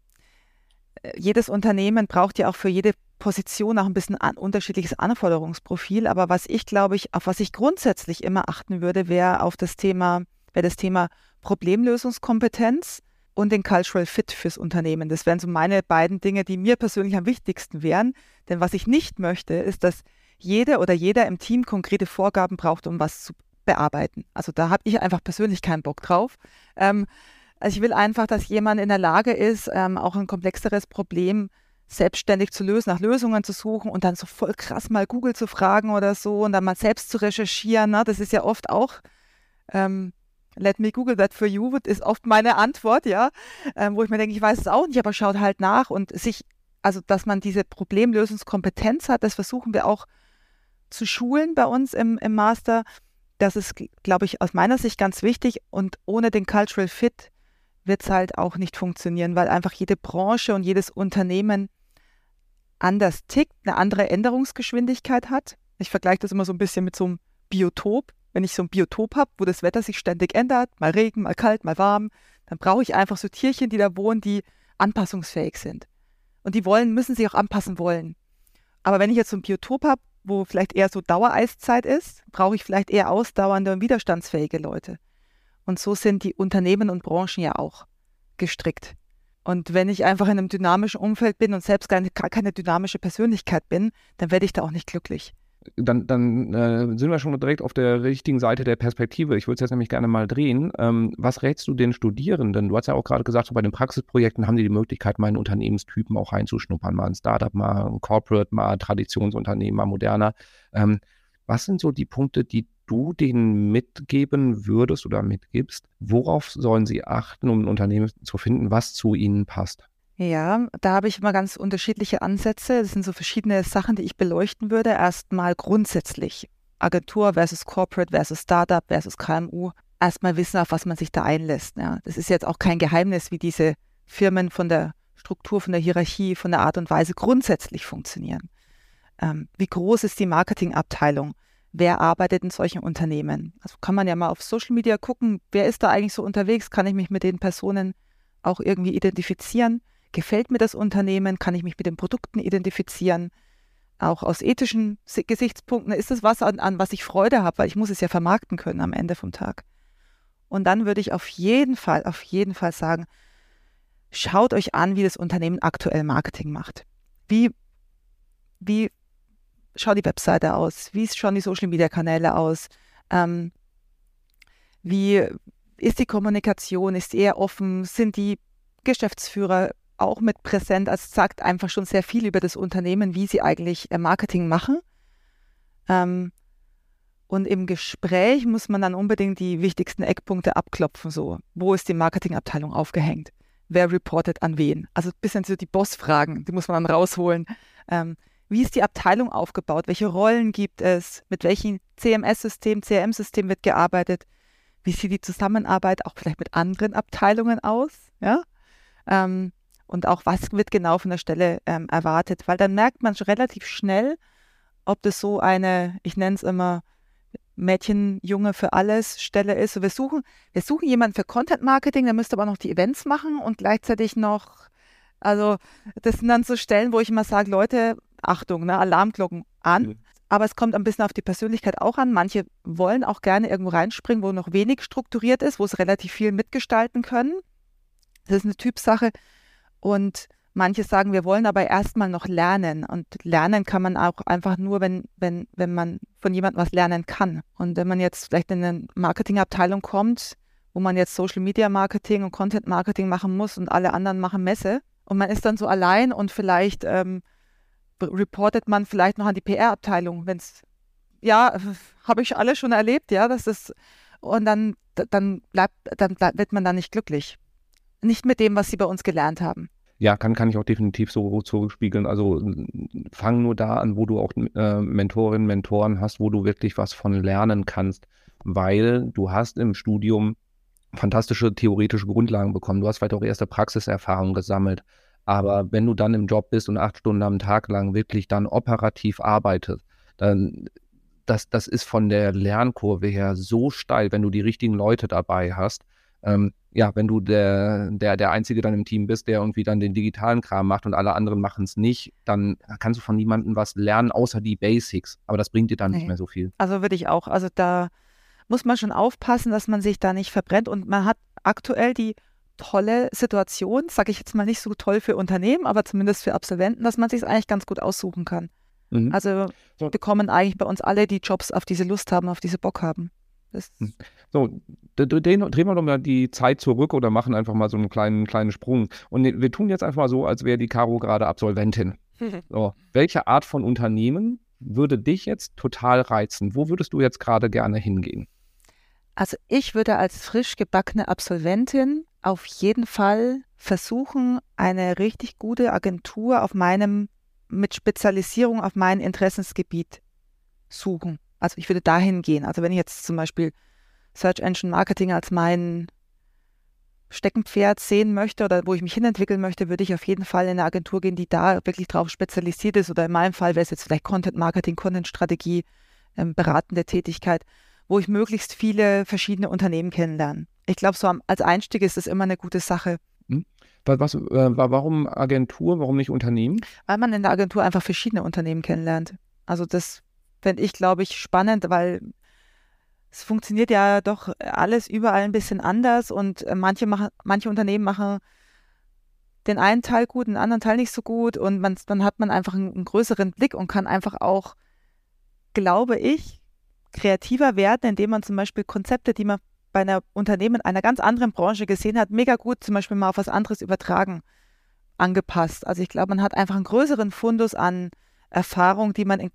jedes Unternehmen braucht ja auch für jede Position auch ein bisschen an, unterschiedliches Anforderungsprofil. Aber was ich glaube ich, auf was ich grundsätzlich immer achten würde, wäre auf das Thema, wäre das Thema Problemlösungskompetenz und den Cultural Fit fürs Unternehmen. Das wären so meine beiden Dinge, die mir persönlich am wichtigsten wären. Denn was ich nicht möchte, ist, dass jede oder jeder im Team konkrete Vorgaben braucht, um was zu bearbeiten. Also da habe ich einfach persönlich keinen Bock drauf. Ähm, also ich will einfach, dass jemand in der Lage ist, ähm, auch ein komplexeres Problem selbstständig zu lösen, nach Lösungen zu suchen und dann so voll krass mal Google zu fragen oder so und dann mal selbst zu recherchieren. Ne? Das ist ja oft auch, ähm, let me Google that for you, ist oft meine Antwort, ja, ähm, wo ich mir denke, ich weiß es auch nicht, aber schaut halt nach und sich, also dass man diese Problemlösungskompetenz hat, das versuchen wir auch zu schulen bei uns im, im Master. Das ist, glaube ich, aus meiner Sicht ganz wichtig und ohne den Cultural Fit wird es halt auch nicht funktionieren, weil einfach jede Branche und jedes Unternehmen anders tickt, eine andere Änderungsgeschwindigkeit hat. Ich vergleiche das immer so ein bisschen mit so einem Biotop. Wenn ich so ein Biotop habe, wo das Wetter sich ständig ändert, mal Regen, mal kalt, mal warm, dann brauche ich einfach so Tierchen, die da wohnen, die anpassungsfähig sind. Und die wollen, müssen sich auch anpassen wollen. Aber wenn ich jetzt so ein Biotop habe, wo vielleicht eher so Dauereiszeit ist, brauche ich vielleicht eher ausdauernde und widerstandsfähige Leute. Und so sind die Unternehmen und Branchen ja auch gestrickt. Und wenn ich einfach in einem dynamischen Umfeld bin und selbst gar, gar keine dynamische Persönlichkeit bin, dann werde ich da auch nicht glücklich. Dann, dann äh, sind wir schon direkt auf der richtigen Seite der Perspektive. Ich würde es jetzt nämlich gerne mal drehen. Ähm, was rätst du den Studierenden? Du hast ja auch gerade gesagt, so bei den Praxisprojekten haben die die Möglichkeit, in Unternehmenstypen auch reinzuschnuppern. Mal ein Startup, mal ein Corporate, mal Traditionsunternehmen, mal moderner. Ähm, was sind so die Punkte, die du denen mitgeben würdest oder mitgibst? Worauf sollen sie achten, um ein Unternehmen zu finden, was zu ihnen passt? Ja, da habe ich immer ganz unterschiedliche Ansätze. Das sind so verschiedene Sachen, die ich beleuchten würde. Erstmal grundsätzlich Agentur versus Corporate versus Startup versus KMU. Erstmal wissen, auf was man sich da einlässt. Ja, das ist jetzt auch kein Geheimnis, wie diese Firmen von der Struktur, von der Hierarchie, von der Art und Weise grundsätzlich funktionieren. Ähm, wie groß ist die Marketingabteilung? Wer arbeitet in solchen Unternehmen? Also kann man ja mal auf Social Media gucken, wer ist da eigentlich so unterwegs? Kann ich mich mit den Personen auch irgendwie identifizieren? Gefällt mir das Unternehmen? Kann ich mich mit den Produkten identifizieren? Auch aus ethischen Gesichtspunkten ist das was, an, an was ich Freude habe, weil ich muss es ja vermarkten können am Ende vom Tag. Und dann würde ich auf jeden Fall, auf jeden Fall sagen, schaut euch an, wie das Unternehmen aktuell Marketing macht. Wie, wie schaut die Webseite aus? Wie schauen die Social-Media-Kanäle aus? Ähm, wie ist die Kommunikation? Ist eher offen? Sind die Geschäftsführer auch mit präsent? Also sagt einfach schon sehr viel über das Unternehmen, wie sie eigentlich äh, Marketing machen. Ähm, und im Gespräch muss man dann unbedingt die wichtigsten Eckpunkte abklopfen. So, wo ist die Marketingabteilung aufgehängt? Wer reportet an wen? Also ein bisschen so die Bossfragen, die muss man dann rausholen. Ähm, wie ist die Abteilung aufgebaut? Welche Rollen gibt es? Mit welchem CMS-System, CRM-System wird gearbeitet? Wie sieht die Zusammenarbeit auch vielleicht mit anderen Abteilungen aus? Ja? Ähm, und auch was wird genau von der Stelle ähm, erwartet? Weil dann merkt man schon relativ schnell, ob das so eine, ich nenne es immer Mädchen, Junge für alles Stelle ist. So wir suchen, wir suchen jemanden für Content Marketing, der müsste aber noch die Events machen und gleichzeitig noch, also das sind dann so Stellen, wo ich immer sage, Leute, Achtung, ne, Alarmglocken an. Mhm. Aber es kommt ein bisschen auf die Persönlichkeit auch an. Manche wollen auch gerne irgendwo reinspringen, wo noch wenig strukturiert ist, wo es relativ viel mitgestalten können. Das ist eine Typsache. Und manche sagen, wir wollen aber erstmal noch lernen. Und lernen kann man auch einfach nur, wenn, wenn, wenn man von jemandem was lernen kann. Und wenn man jetzt vielleicht in eine Marketingabteilung kommt, wo man jetzt Social Media Marketing und Content Marketing machen muss und alle anderen machen Messe und man ist dann so allein und vielleicht ähm, reportet man vielleicht noch an die PR-Abteilung, wenn es, ja, habe ich alles schon erlebt, ja, das ist, und dann, dann bleibt, dann bleibt, wird man da nicht glücklich. Nicht mit dem, was sie bei uns gelernt haben. Ja, kann, kann ich auch definitiv so zurückspiegeln. Also fang nur da an, wo du auch äh, Mentorinnen, Mentoren hast, wo du wirklich was von lernen kannst, weil du hast im Studium fantastische theoretische Grundlagen bekommen. Du hast vielleicht auch erste Praxiserfahrungen gesammelt. Aber wenn du dann im Job bist und acht Stunden am Tag lang wirklich dann operativ arbeitest, dann das, das ist von der Lernkurve her so steil, wenn du die richtigen Leute dabei hast, ähm, ja, wenn du der, der, der Einzige dann im Team bist, der irgendwie dann den digitalen Kram macht und alle anderen machen es nicht, dann kannst du von niemandem was lernen, außer die Basics. Aber das bringt dir dann nee. nicht mehr so viel. Also würde ich auch. Also da muss man schon aufpassen, dass man sich da nicht verbrennt. Und man hat aktuell die tolle Situation, sage ich jetzt mal nicht so toll für Unternehmen, aber zumindest für Absolventen, dass man sich es eigentlich ganz gut aussuchen kann. Mhm. Also so. bekommen eigentlich bei uns alle die Jobs, auf diese Lust haben, auf diese Bock haben. Das hm. so, drehen, drehen wir doch mal die Zeit zurück oder machen einfach mal so einen kleinen, kleinen Sprung. Und wir tun jetzt einfach mal so, als wäre die Caro gerade Absolventin. [LAUGHS] So, welche Art von Unternehmen würde dich jetzt total reizen? Wo würdest du jetzt gerade gerne hingehen? Also ich würde als frisch gebackene Absolventin auf jeden Fall versuchen, eine richtig gute Agentur auf meinem, mit Spezialisierung auf mein Interessensgebiet suchen. Also ich würde dahin gehen. Also wenn ich jetzt zum Beispiel Search Engine Marketing als mein Steckenpferd sehen möchte oder wo ich mich hinentwickeln möchte, würde ich auf jeden Fall in eine Agentur gehen, die da wirklich drauf spezialisiert ist. Oder in meinem Fall wäre es jetzt vielleicht Content Marketing, Content Strategie, ähm, beratende Tätigkeit, wo ich möglichst viele verschiedene Unternehmen kennenlerne. Ich glaube, so als Einstieg ist es immer eine gute Sache. Hm? Was, äh, warum Agentur, warum nicht Unternehmen? Weil man in der Agentur einfach verschiedene Unternehmen kennenlernt. Also das fände ich, glaube ich, spannend, weil es funktioniert ja doch alles überall ein bisschen anders und äh, manche, machen, manche Unternehmen machen den einen Teil gut, den anderen Teil nicht so gut und man, dann hat man einfach einen, einen größeren Blick und kann einfach auch, glaube ich, kreativer werden, indem man zum Beispiel Konzepte, die man bei einer Unternehmen einer ganz anderen Branche gesehen hat, mega gut zum Beispiel mal auf was anderes übertragen, angepasst. Also ich glaube, man hat einfach einen größeren Fundus an Erfahrung, die man in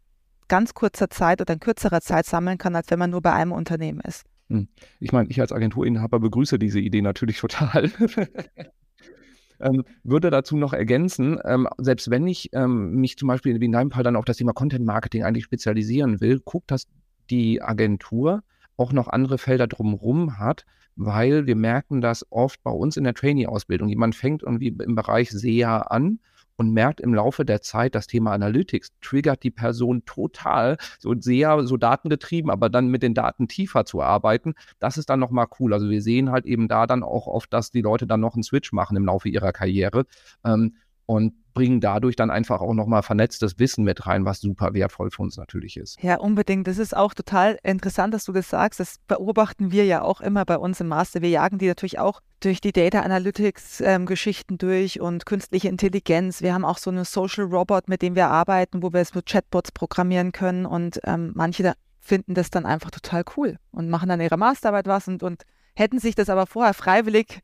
ganz kurzer Zeit oder in kürzerer Zeit sammeln kann, als wenn man nur bei einem Unternehmen ist. Hm. Ich meine, ich als Agenturinhaber begrüße diese Idee natürlich total. [LAUGHS] ähm, würde dazu noch ergänzen, ähm, selbst wenn ich ähm, mich zum Beispiel wie in deinem Fall dann auf das Thema Content Marketing eigentlich spezialisieren will, guckt, dass die Agentur auch noch andere Felder drumherum hat, weil wir merken das oft bei uns in der Trainee-Ausbildung. Jemand fängt irgendwie im Bereich SEA an und merkt im Laufe der Zeit, das Thema Analytics triggert die Person total, so sehr so datengetrieben, aber dann mit den Daten tiefer zu arbeiten, das ist dann nochmal cool. Also wir sehen halt eben da dann auch oft, dass die Leute dann noch einen Switch machen im Laufe ihrer Karriere. Ähm, und bringen dadurch dann einfach auch nochmal vernetztes Wissen mit rein, was super wertvoll für uns natürlich ist. Ja, unbedingt. Das ist auch total interessant, dass du das sagst. Das beobachten wir ja auch immer bei uns im Master. Wir jagen die natürlich auch durch die Data Analytics ähm, Geschichten durch und künstliche Intelligenz. Wir haben auch so eine Social Robot, mit dem wir arbeiten, wo wir so Chatbots programmieren können und ähm, manche finden das dann einfach total cool und machen dann ihre Masterarbeit was und, und hätten sich das aber vorher freiwillig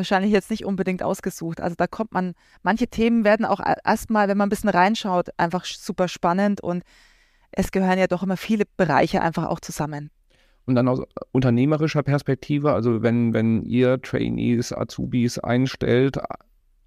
wahrscheinlich jetzt nicht unbedingt ausgesucht. Also da kommt man, manche Themen werden auch erstmal, wenn man ein bisschen reinschaut, einfach super spannend und es gehören ja doch immer viele Bereiche einfach auch zusammen. Und dann aus unternehmerischer Perspektive, also wenn, wenn ihr Trainees, Azubis einstellt,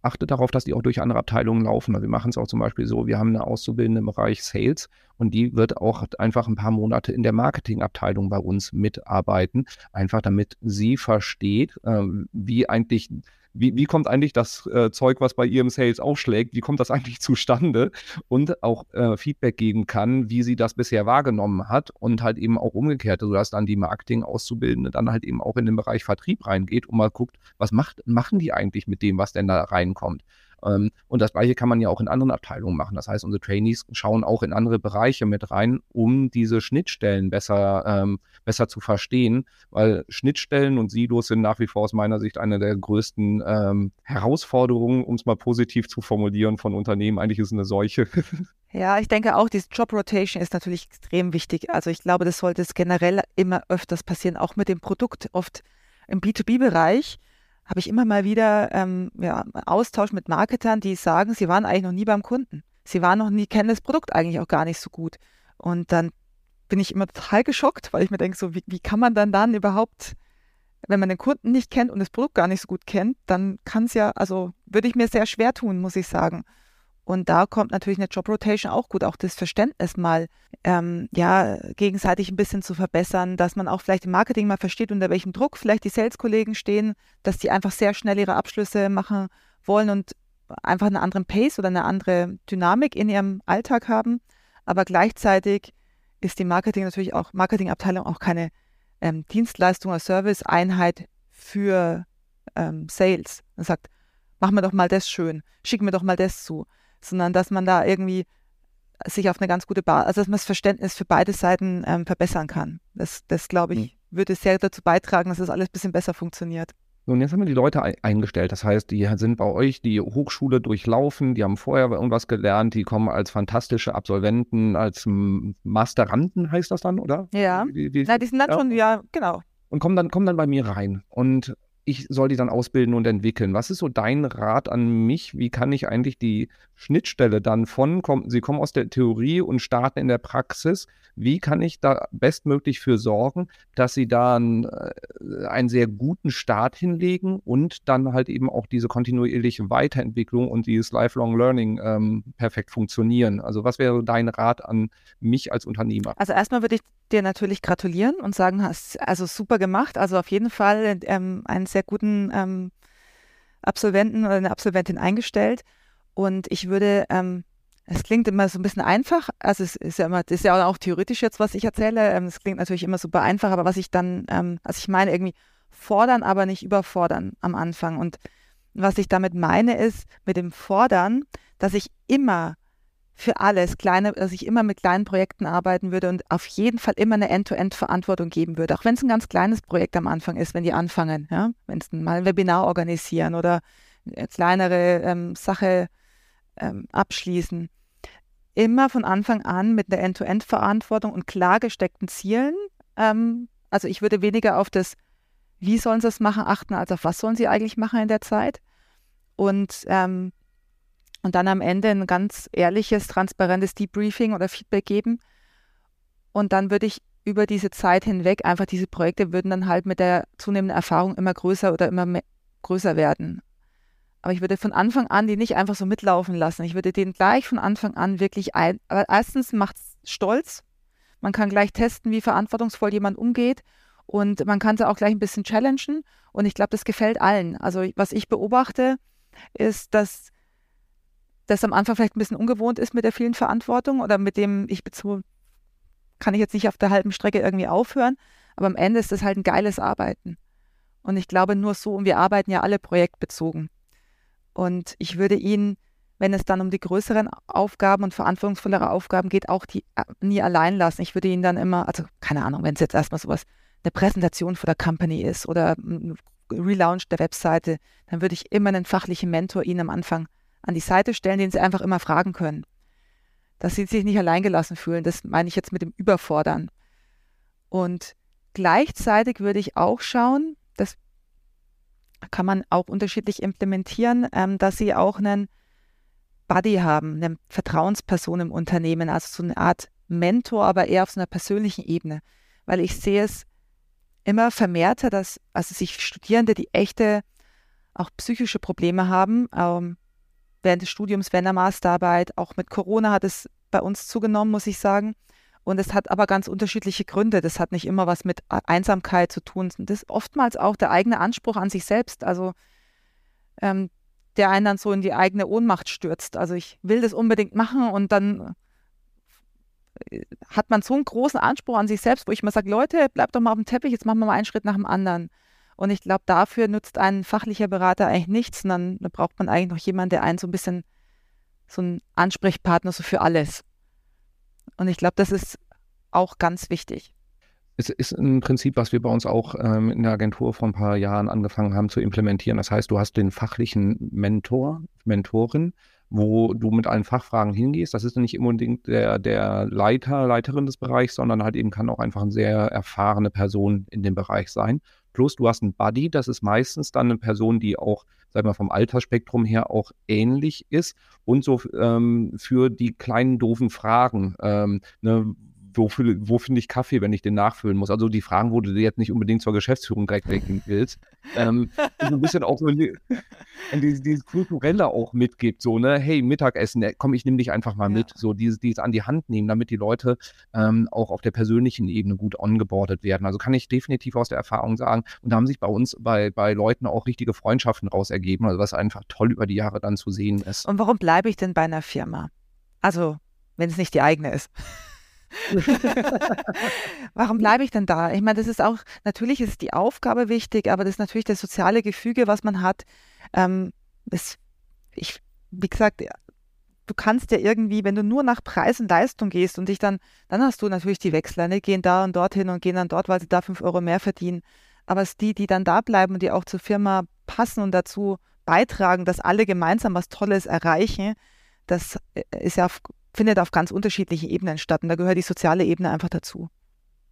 achtet darauf, dass die auch durch andere Abteilungen laufen. Also wir machen es auch zum Beispiel so, wir haben eine Auszubildende im Bereich Sales und die wird auch einfach ein paar Monate in der Marketingabteilung bei uns mitarbeiten, einfach damit sie versteht, äh, wie eigentlich wie, wie kommt eigentlich das äh, Zeug, was bei ihrem Sales aufschlägt, wie kommt das [LAUGHS] eigentlich zustande und auch äh, Feedback geben kann, wie sie das bisher wahrgenommen hat und halt eben auch umgekehrt, sodass dann die Marketing-Auszubildende dann halt eben auch in den Bereich Vertrieb reingeht und mal guckt, was macht, machen die eigentlich mit dem, was denn da reinkommt. Ähm, und das gleiche kann man ja auch in anderen Abteilungen machen. Das heißt, unsere Trainees schauen auch in andere Bereiche mit rein, um diese Schnittstellen besser, ähm, besser zu verstehen, weil Schnittstellen und Silos sind nach wie vor aus meiner Sicht eine der größten ähm, Herausforderungen, um es mal positiv zu formulieren, von Unternehmen. Eigentlich ist es eine Seuche. [LAUGHS] Ja, ich denke auch, diese Job Rotation ist natürlich extrem wichtig. Also ich glaube, das sollte es generell immer öfters passieren, auch mit dem Produkt. Oft im B2B-Bereich habe ich immer mal wieder ähm, ja, Austausch mit Marketern, die sagen, sie waren eigentlich noch nie beim Kunden. Sie waren noch nie, kennen das Produkt eigentlich auch gar nicht so gut. Und dann bin ich immer total geschockt, weil ich mir denke, so, wie, wie kann man dann dann überhaupt, wenn man den Kunden nicht kennt und das Produkt gar nicht so gut kennt, dann kann es ja, also würde ich mir sehr schwer tun, muss ich sagen. Und da kommt natürlich eine Job Rotation auch gut, auch das Verständnis mal ähm, ja gegenseitig ein bisschen zu verbessern, dass man auch vielleicht im Marketing mal versteht, unter welchem Druck vielleicht die Sales-Kollegen stehen, dass die einfach sehr schnell ihre Abschlüsse machen wollen und einfach einen anderen Pace oder eine andere Dynamik in ihrem Alltag haben. Aber gleichzeitig ist die Marketing natürlich auch Marketingabteilung auch keine ähm, Dienstleistung oder Service-Einheit für ähm, Sales. Und sagt, mach mir doch mal das schön, schick mir doch mal das zu, sondern dass man da irgendwie sich auf eine ganz gute Basis, also dass man das Verständnis für beide Seiten ähm, verbessern kann. Das, das glaube ich, mhm. würde sehr dazu beitragen, dass das alles ein bisschen besser funktioniert. Nun, jetzt haben wir die Leute eingestellt. Das heißt, die sind bei euch die Hochschule durchlaufen, die haben vorher irgendwas gelernt, die kommen als fantastische Absolventen, als Masteranden heißt das dann, oder? Ja. Die, die, Na, die sind dann ja. schon, ja, genau. Und kommen dann, kommen dann bei mir rein. Und ich soll die dann ausbilden und entwickeln. Was ist so dein Rat an mich? Wie kann ich eigentlich die Schnittstelle dann von, komm, sie kommen aus der Theorie und starten in der Praxis, wie kann ich da bestmöglich für sorgen, dass sie da einen, äh, einen sehr guten Start hinlegen und dann halt eben auch diese kontinuierliche Weiterentwicklung und dieses Lifelong Learning ähm, perfekt funktionieren? Also was wäre dein Rat an mich als Unternehmer? Also erstmal würde ich dir natürlich gratulieren und sagen, hast also super gemacht. Also auf jeden Fall ähm, einen sehr guten ähm, Absolventen oder eine Absolventin eingestellt. Und ich würde, ähm, es klingt immer so ein bisschen einfach, also es ist ja immer, das ist ja auch theoretisch jetzt, was ich erzähle. Ähm, es klingt natürlich immer super einfach, aber was ich dann, ähm, also ich meine irgendwie fordern, aber nicht überfordern am Anfang. Und was ich damit meine, ist mit dem Fordern, dass ich immer für alles kleine, dass ich immer mit kleinen Projekten arbeiten würde und auf jeden Fall immer eine End-to-End-Verantwortung geben würde. Auch wenn es ein ganz kleines Projekt am Anfang ist, wenn die anfangen, ja, wenn es mal ein Webinar organisieren oder eine kleinere ähm, Sache ähm, abschließen. Immer von Anfang an mit einer End-to-End-Verantwortung und klar gesteckten Zielen. Ähm, also ich würde weniger auf das, wie sollen sie es machen, achten, als auf was sollen sie eigentlich machen in der Zeit. Und, ähm, und dann am Ende ein ganz ehrliches, transparentes Debriefing oder Feedback geben. Und dann würde ich über diese Zeit hinweg einfach diese Projekte würden dann halt mit der zunehmenden Erfahrung immer größer oder immer größer werden. Aber ich würde von Anfang an die nicht einfach so mitlaufen lassen. Ich würde den gleich von Anfang an wirklich ein. Aber erstens macht es stolz. Man kann gleich testen, wie verantwortungsvoll jemand umgeht. Und man kann sie auch gleich ein bisschen challengen. Und ich glaube, das gefällt allen. Also was ich beobachte, ist, dass das am Anfang vielleicht ein bisschen ungewohnt ist mit der vielen Verantwortung oder mit dem, ich bezog, kann ich jetzt nicht auf der halben Strecke irgendwie aufhören. Aber am Ende ist das halt ein geiles Arbeiten. Und ich glaube nur so, und wir arbeiten ja alle projektbezogen. Und ich würde ihn, wenn es dann um die größeren Aufgaben und verantwortungsvollere Aufgaben geht, auch die äh, nie allein lassen. Ich würde ihn dann immer, also keine Ahnung, wenn es jetzt erstmal sowas, eine Präsentation für der Company ist oder ein Relaunch der Webseite, dann würde ich immer einen fachlichen Mentor ihnen am Anfang an die Seite stellen, den sie einfach immer fragen können. Dass sie sich nicht alleingelassen fühlen, das meine ich jetzt mit dem Überfordern. Und gleichzeitig würde ich auch schauen, das kann man auch unterschiedlich implementieren, ähm, dass sie auch einen Buddy haben, eine Vertrauensperson im Unternehmen, also so eine Art Mentor, aber eher auf so einer persönlichen Ebene. Weil ich sehe es immer vermehrter, dass also sich Studierende, die echte auch psychische Probleme haben, ähm, während des Studiums, während der Masterarbeit, auch mit Corona hat es bei uns zugenommen, muss ich sagen, und es hat aber ganz unterschiedliche Gründe. Das hat nicht immer was mit Einsamkeit zu tun. Das ist oftmals auch der eigene Anspruch an sich selbst. Also ähm, der einen dann so in die eigene Ohnmacht stürzt. Also ich will das unbedingt machen und dann äh, hat man so einen großen Anspruch an sich selbst, wo ich mal sage, Leute, bleibt doch mal auf dem Teppich, jetzt machen wir mal einen Schritt nach dem anderen. Und ich glaube, dafür nutzt ein fachlicher Berater eigentlich nichts. Dann, dann braucht man eigentlich noch jemanden, der einen so ein bisschen so ein Ansprechpartner so für alles. Und ich glaube, das ist auch ganz wichtig. Es ist ein Prinzip, was wir bei uns auch ähm, in der Agentur vor ein paar Jahren angefangen haben zu implementieren. Das heißt, du hast den fachlichen Mentor, Mentorin, wo du mit allen Fachfragen hingehst. Das ist nicht unbedingt der, der Leiter, Leiterin des Bereichs, sondern halt eben kann auch einfach eine sehr erfahrene Person in dem Bereich sein. Plus du hast einen Buddy, das ist meistens dann eine Person, die auch, sag mal, vom Altersspektrum her auch ähnlich ist und so ähm, für die kleinen doofen Fragen, ähm, ne, wo, wo finde ich Kaffee, wenn ich den nachfüllen muss? Also die Fragen, wo du jetzt nicht unbedingt zur Geschäftsführung direkt wecken willst. ähm, ein bisschen auch so die, dieses, dieses Kulturelle auch mitgibt, so, ne, hey, Mittagessen, äh, komm, ich nehme dich einfach mal ja. mit. So dieses, dieses an die Hand nehmen, damit die Leute ähm, auch auf der persönlichen Ebene gut ongeboardet werden. Also kann ich definitiv aus der Erfahrung sagen. Und da haben sich bei uns, bei, bei Leuten auch richtige Freundschaften raus ergeben, also was einfach toll über die Jahre dann zu sehen ist. Und warum bleibe ich denn bei einer Firma? Also, wenn es nicht die eigene ist. [LAUGHS] Warum bleibe ich denn da? Ich meine, das ist auch, natürlich ist die Aufgabe wichtig, aber das ist natürlich das soziale Gefüge, was man hat. Ähm, das, ich, wie gesagt, du kannst ja irgendwie, wenn du nur nach Preis und Leistung gehst und dich dann, dann hast du natürlich die Wechsler, ne? gehen da und dorthin und gehen dann dort, weil sie da fünf Euro mehr verdienen. Aber es die, die dann da bleiben und die auch zur Firma passen und dazu beitragen, dass alle gemeinsam was Tolles erreichen, das äh, ist ja findet auf ganz unterschiedlichen Ebenen statt. Und da gehört die soziale Ebene einfach dazu.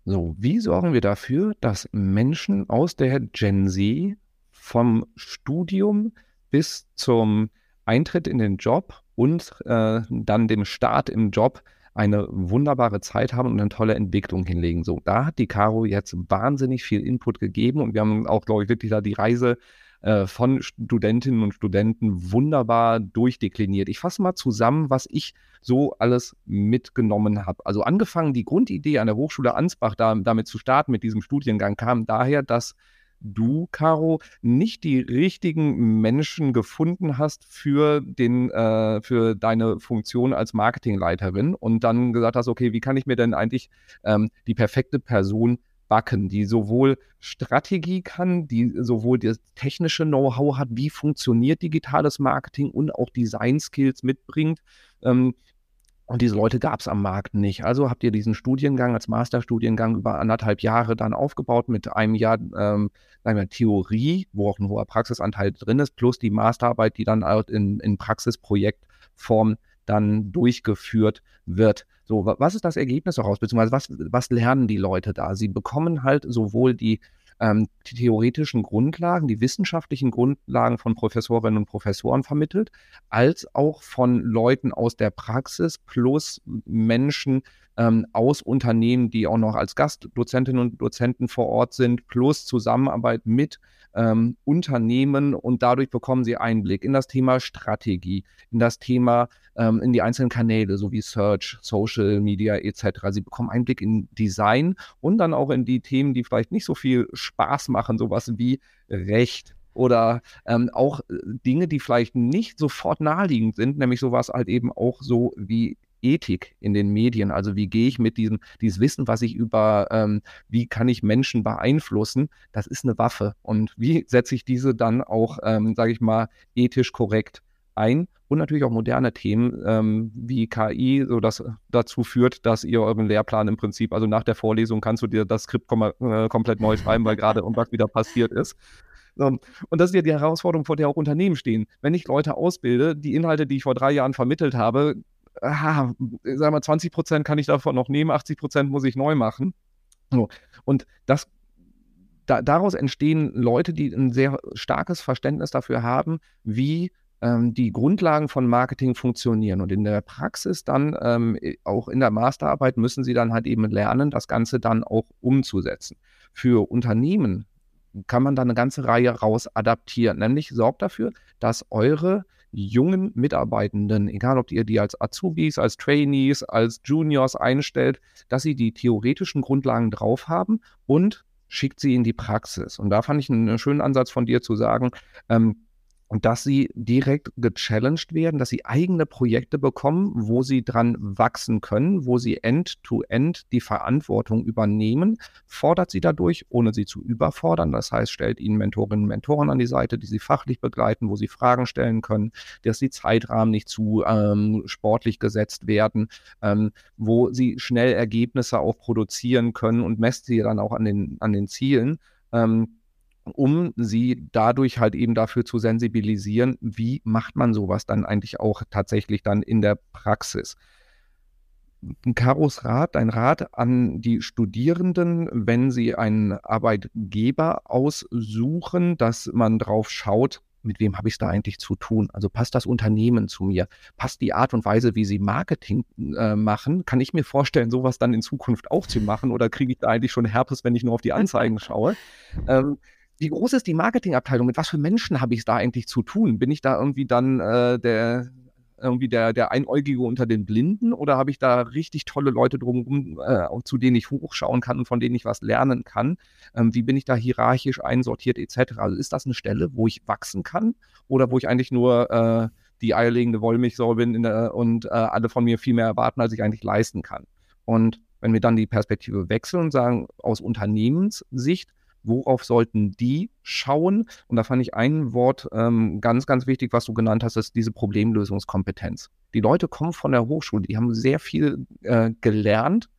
So, wie sorgen wir dafür, dass Menschen aus der Gen Z vom Studium bis zum Eintritt in den Job und äh, dann dem Start im Job eine wunderbare Zeit haben und eine tolle Entwicklung hinlegen. So, da hat die Caro jetzt wahnsinnig viel Input gegeben und wir haben auch, glaube ich, wirklich da die Reise äh, von Studentinnen und Studenten wunderbar durchdekliniert. Ich fasse mal zusammen, was ich so alles mitgenommen habe. Also angefangen, die Grundidee an der Hochschule Ansbach da, damit zu starten mit diesem Studiengang kam daher, dass du, Caro, nicht die richtigen Menschen gefunden hast für, den, äh, für deine Funktion als Marketingleiterin und dann gesagt hast, okay, wie kann ich mir denn eigentlich ähm, die perfekte Person backen, die sowohl Strategie kann, die sowohl das technische Know-how hat, wie funktioniert digitales Marketing und auch Design-Skills mitbringt. Ähm, und diese Leute gab es am Markt nicht. Also habt ihr diesen Studiengang als Masterstudiengang über anderthalb Jahre dann aufgebaut mit einem Jahr ähm, wir, Theorie, wo auch ein hoher Praxisanteil drin ist, plus die Masterarbeit, die dann in, in Praxisprojektform dann durchgeführt wird. So, was ist das Ergebnis daraus, beziehungsweise was, was lernen die Leute da? Sie bekommen halt sowohl die, ähm, die theoretischen Grundlagen, die wissenschaftlichen Grundlagen von Professorinnen und Professoren vermittelt, als auch von Leuten aus der Praxis plus Menschen, ähm, aus Unternehmen, die auch noch als Gastdozentinnen und Dozenten vor Ort sind, plus Zusammenarbeit mit ähm, Unternehmen und dadurch bekommen sie Einblick in das Thema Strategie, in das Thema, ähm, in die einzelnen Kanäle, so wie Search, Social Media etc. Sie bekommen Einblick in Design und dann auch in die Themen, die vielleicht nicht so viel Spaß machen, sowas wie Recht, oder ähm, auch äh, Dinge, die vielleicht nicht sofort naheliegend sind, nämlich sowas halt eben auch so wie Ethik in den Medien. Also wie gehe ich mit diesem, dieses Wissen, was ich über, ähm, wie kann ich Menschen beeinflussen, das ist eine Waffe. Und wie setze ich diese dann auch, ähm, sage ich mal, ethisch korrekt ein? Und natürlich auch moderne Themen ähm, wie KI, so dass dazu führt, dass ihr euren Lehrplan im Prinzip, also nach der Vorlesung kannst du dir das Skript kom äh, komplett neu schreiben, weil gerade irgendwas wieder passiert ist. Und das ist ja die Herausforderung, vor der auch Unternehmen stehen. Wenn ich Leute ausbilde, die Inhalte, die ich vor drei Jahren vermittelt habe, aha, sag mal, 20 Prozent kann ich davon noch nehmen, 80 Prozent muss ich neu machen. So. Und das, da, daraus entstehen Leute, die ein sehr starkes Verständnis dafür haben, wie ähm, die Grundlagen von Marketing funktionieren. Und in der Praxis dann, ähm, auch in der Masterarbeit, müssen sie dann halt eben lernen, das Ganze dann auch umzusetzen. Für Unternehmen kann man da eine ganze Reihe raus adaptieren. Nämlich sorgt dafür, dass eure jungen Mitarbeitenden, egal ob ihr die als Azubis, als Trainees, als Juniors einstellt, dass sie die theoretischen Grundlagen drauf haben und schickt sie in die Praxis. Und da fand ich einen schönen Ansatz von dir zu sagen, ähm, und dass sie direkt gechallenged werden, dass sie eigene Projekte bekommen, wo sie dran wachsen können, wo sie end-to-end -end die Verantwortung übernehmen, fordert sie dadurch, ohne sie zu überfordern. Das heißt, stellt ihnen Mentorinnen und Mentoren an die Seite, die sie fachlich begleiten, wo sie Fragen stellen können, dass die Zeitrahmen nicht zu ähm, sportlich gesetzt werden, ähm, wo sie schnell Ergebnisse auch produzieren können und messt sie dann auch an den, an den Zielen. Ähm, um sie dadurch halt eben dafür zu sensibilisieren, wie macht man sowas dann eigentlich auch tatsächlich dann in der Praxis. Karos Rat, ein Rat an die Studierenden, wenn sie einen Arbeitgeber aussuchen, dass man drauf schaut, mit wem habe ich es da eigentlich zu tun? Also passt das Unternehmen zu mir? Passt die Art und Weise, wie sie Marketing äh, machen? Kann ich mir vorstellen, sowas dann in Zukunft auch zu machen? Oder kriege ich da eigentlich schon Herpes, wenn ich nur auf die [LAUGHS] Anzeigen schaue? Ähm, wie groß ist die Marketingabteilung? Mit was für Menschen habe ich es da eigentlich zu tun? Bin ich da irgendwie dann äh, der irgendwie der, der Einäugige unter den Blinden oder habe ich da richtig tolle Leute drumherum, äh, zu denen ich hochschauen kann und von denen ich was lernen kann? Ähm, wie bin ich da hierarchisch einsortiert etc.? Also ist das eine Stelle, wo ich wachsen kann oder wo ich eigentlich nur äh, die eierlegende Wollmilchsau bin der, und äh, alle von mir viel mehr erwarten, als ich eigentlich leisten kann? Und Wenn wir dann die Perspektive wechseln und sagen, aus Unternehmenssicht, worauf sollten die schauen? Und da fand ich ein Wort ähm, ganz, ganz wichtig, was du genannt hast, ist diese Problemlösungskompetenz. Die Leute kommen von der Hochschule, die haben sehr viel äh, gelernt,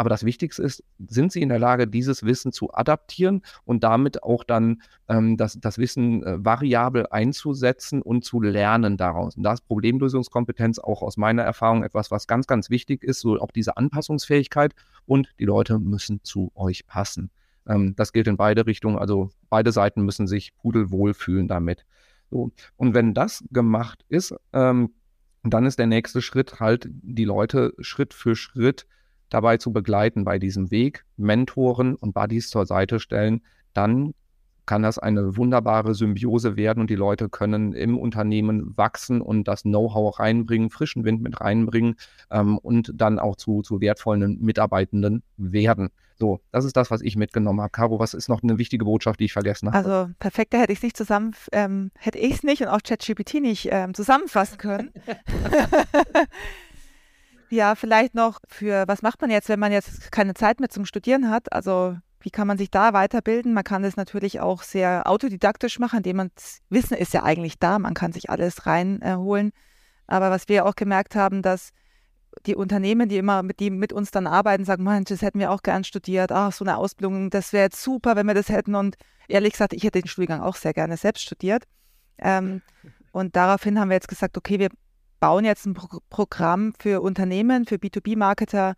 aber das Wichtigste ist, sind sie in der Lage, dieses Wissen zu adaptieren und damit auch dann ähm, das, das Wissen äh, variabel einzusetzen und zu lernen daraus. Und da ist Problemlösungskompetenz auch aus meiner Erfahrung etwas, was ganz, ganz wichtig ist, so auch diese Anpassungsfähigkeit und die Leute müssen zu euch passen. Ähm, das gilt in beide Richtungen, also beide Seiten müssen sich pudelwohl fühlen damit. So. Und wenn das gemacht ist, ähm, dann ist der nächste Schritt halt, die Leute Schritt für Schritt dabei zu begleiten bei diesem Weg, Mentoren und Buddies zur Seite stellen, dann kann das eine wunderbare Symbiose werden und die Leute können im Unternehmen wachsen und das Know-how reinbringen, frischen Wind mit reinbringen ähm, und dann auch zu, zu wertvollen Mitarbeitenden werden. So, das ist das, was ich mitgenommen habe. Caro, was ist noch eine wichtige Botschaft, die ich vergessen habe? Also perfekter hätte ich es nicht zusammen, ähm, hätte ich es nicht und auch ChatGPT nicht ähm, zusammenfassen können. [LAUGHS] [LAUGHS] Ja, vielleicht noch für, was macht man jetzt, wenn man jetzt keine Zeit mehr zum Studieren hat? Also wie kann man sich da weiterbilden? Man kann es natürlich auch sehr autodidaktisch machen, indem man Wissen ist ja eigentlich da, man kann sich alles reinholen. Äh, Aber was wir auch gemerkt haben, dass die Unternehmen, die immer mit, die mit uns dann arbeiten, sagen, Mensch, das hätten wir auch gern studiert, ach, so eine Ausbildung, das wäre jetzt super, wenn wir das hätten. Und ehrlich gesagt, ich hätte den Studiengang auch sehr gerne selbst studiert. Ähm, [LAUGHS] und daraufhin haben wir jetzt gesagt, okay, wir bauen jetzt ein Pro Programm für Unternehmen, für B2B-Marketer,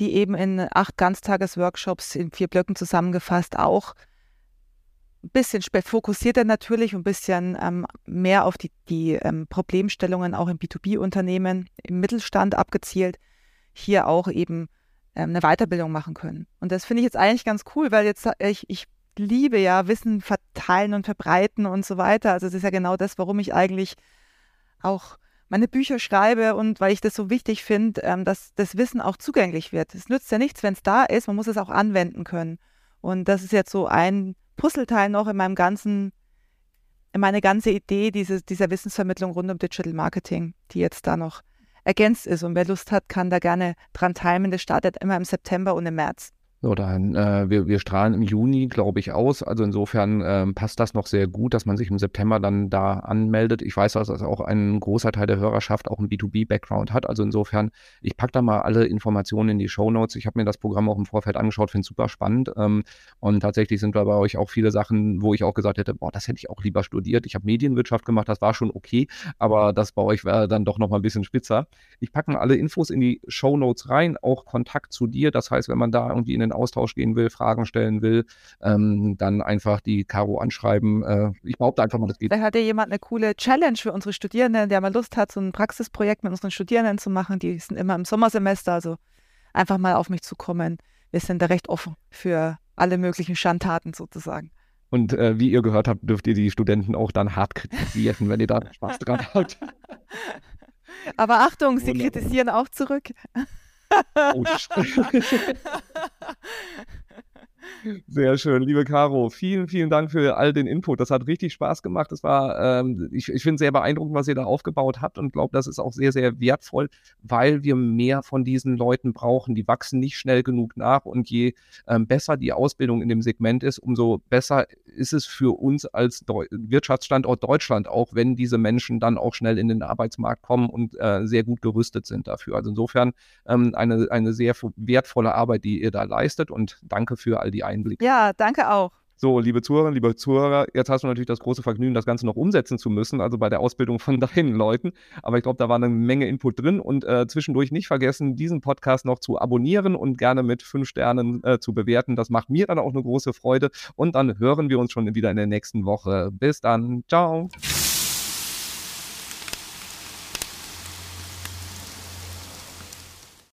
die eben in acht Ganztages-Workshops in vier Blöcken zusammengefasst auch ein bisschen fokussierter natürlich, ein bisschen ähm, mehr auf die, die ähm, Problemstellungen auch im B2B-Unternehmen, im Mittelstand abgezielt, hier auch eben ähm, eine Weiterbildung machen können. Und das finde ich jetzt eigentlich ganz cool, weil jetzt äh, ich, ich liebe ja Wissen verteilen und verbreiten und so weiter. Also das ist ja genau das, warum ich eigentlich auch meine Bücher schreibe und weil ich das so wichtig finde, ähm, dass das Wissen auch zugänglich wird. Es nützt ja nichts, wenn es da ist, man muss es auch anwenden können. Und das ist jetzt so ein Puzzleteil noch in meinem ganzen, in meine ganze Idee dieses, dieser Wissensvermittlung rund um Digital Marketing, die jetzt da noch ergänzt ist. Und wer Lust hat, kann da gerne dran teilnehmen. Das startet immer im September und im März. So, dann, äh, wir, wir strahlen im Juni, glaube ich, aus. Also insofern ähm, passt das noch sehr gut, dass man sich im September dann da anmeldet. Ich weiß, dass das auch ein großer Teil der Hörerschaft auch einen B2B-Background hat. Also insofern, ich packe da mal alle Informationen in die Show Notes. Ich habe mir das Programm auch im Vorfeld angeschaut, finde es super spannend. Ähm, und tatsächlich sind da bei euch auch viele Sachen, wo ich auch gesagt hätte, boah, das hätte ich auch lieber studiert. Ich habe Medienwirtschaft gemacht, das war schon okay, aber das bei euch wäre dann doch noch mal ein bisschen spitzer. Ich packe alle Infos in die Show Notes rein, auch Kontakt zu dir. Das heißt, wenn man da irgendwie in den Austausch gehen will, Fragen stellen will, ähm, dann einfach die Caro anschreiben. Äh, ich behaupte einfach mal, das geht. Da hat ja jemand eine coole Challenge für unsere Studierenden, der mal Lust hat, so ein Praxisprojekt mit unseren Studierenden zu machen. Die sind immer im Sommersemester, also einfach mal auf mich zukommen. Wir sind da recht offen für alle möglichen Schandtaten sozusagen. Und äh, wie ihr gehört habt, dürft ihr die Studenten auch dann hart kritisieren, wenn ihr da Spaß dran habt. [LAUGHS] Aber Achtung, sie Wunderbar. kritisieren auch zurück. Oh, [LAUGHS] [LAUGHS] Sehr schön, liebe Caro. Vielen, vielen Dank für all den Input. Das hat richtig Spaß gemacht. Das war, ähm, ich, ich finde sehr beeindruckend, was ihr da aufgebaut habt und glaube, das ist auch sehr, sehr wertvoll, weil wir mehr von diesen Leuten brauchen. Die wachsen nicht schnell genug nach und je ähm, besser die Ausbildung in dem Segment ist, umso besser ist es für uns als Deu Wirtschaftsstandort Deutschland auch, wenn diese Menschen dann auch schnell in den Arbeitsmarkt kommen und äh, sehr gut gerüstet sind dafür. Also insofern ähm, eine, eine sehr wertvolle Arbeit, die ihr da leistet und danke für all die Einblicke. Ja, danke auch. So, liebe Zuhörerinnen, liebe Zuhörer, jetzt hast du natürlich das große Vergnügen, das Ganze noch umsetzen zu müssen, also bei der Ausbildung von [LAUGHS] deinen Leuten. Aber ich glaube, da war eine Menge Input drin und äh, zwischendurch nicht vergessen, diesen Podcast noch zu abonnieren und gerne mit fünf Sternen äh, zu bewerten. Das macht mir dann auch eine große Freude. Und dann hören wir uns schon wieder in der nächsten Woche. Bis dann. Ciao.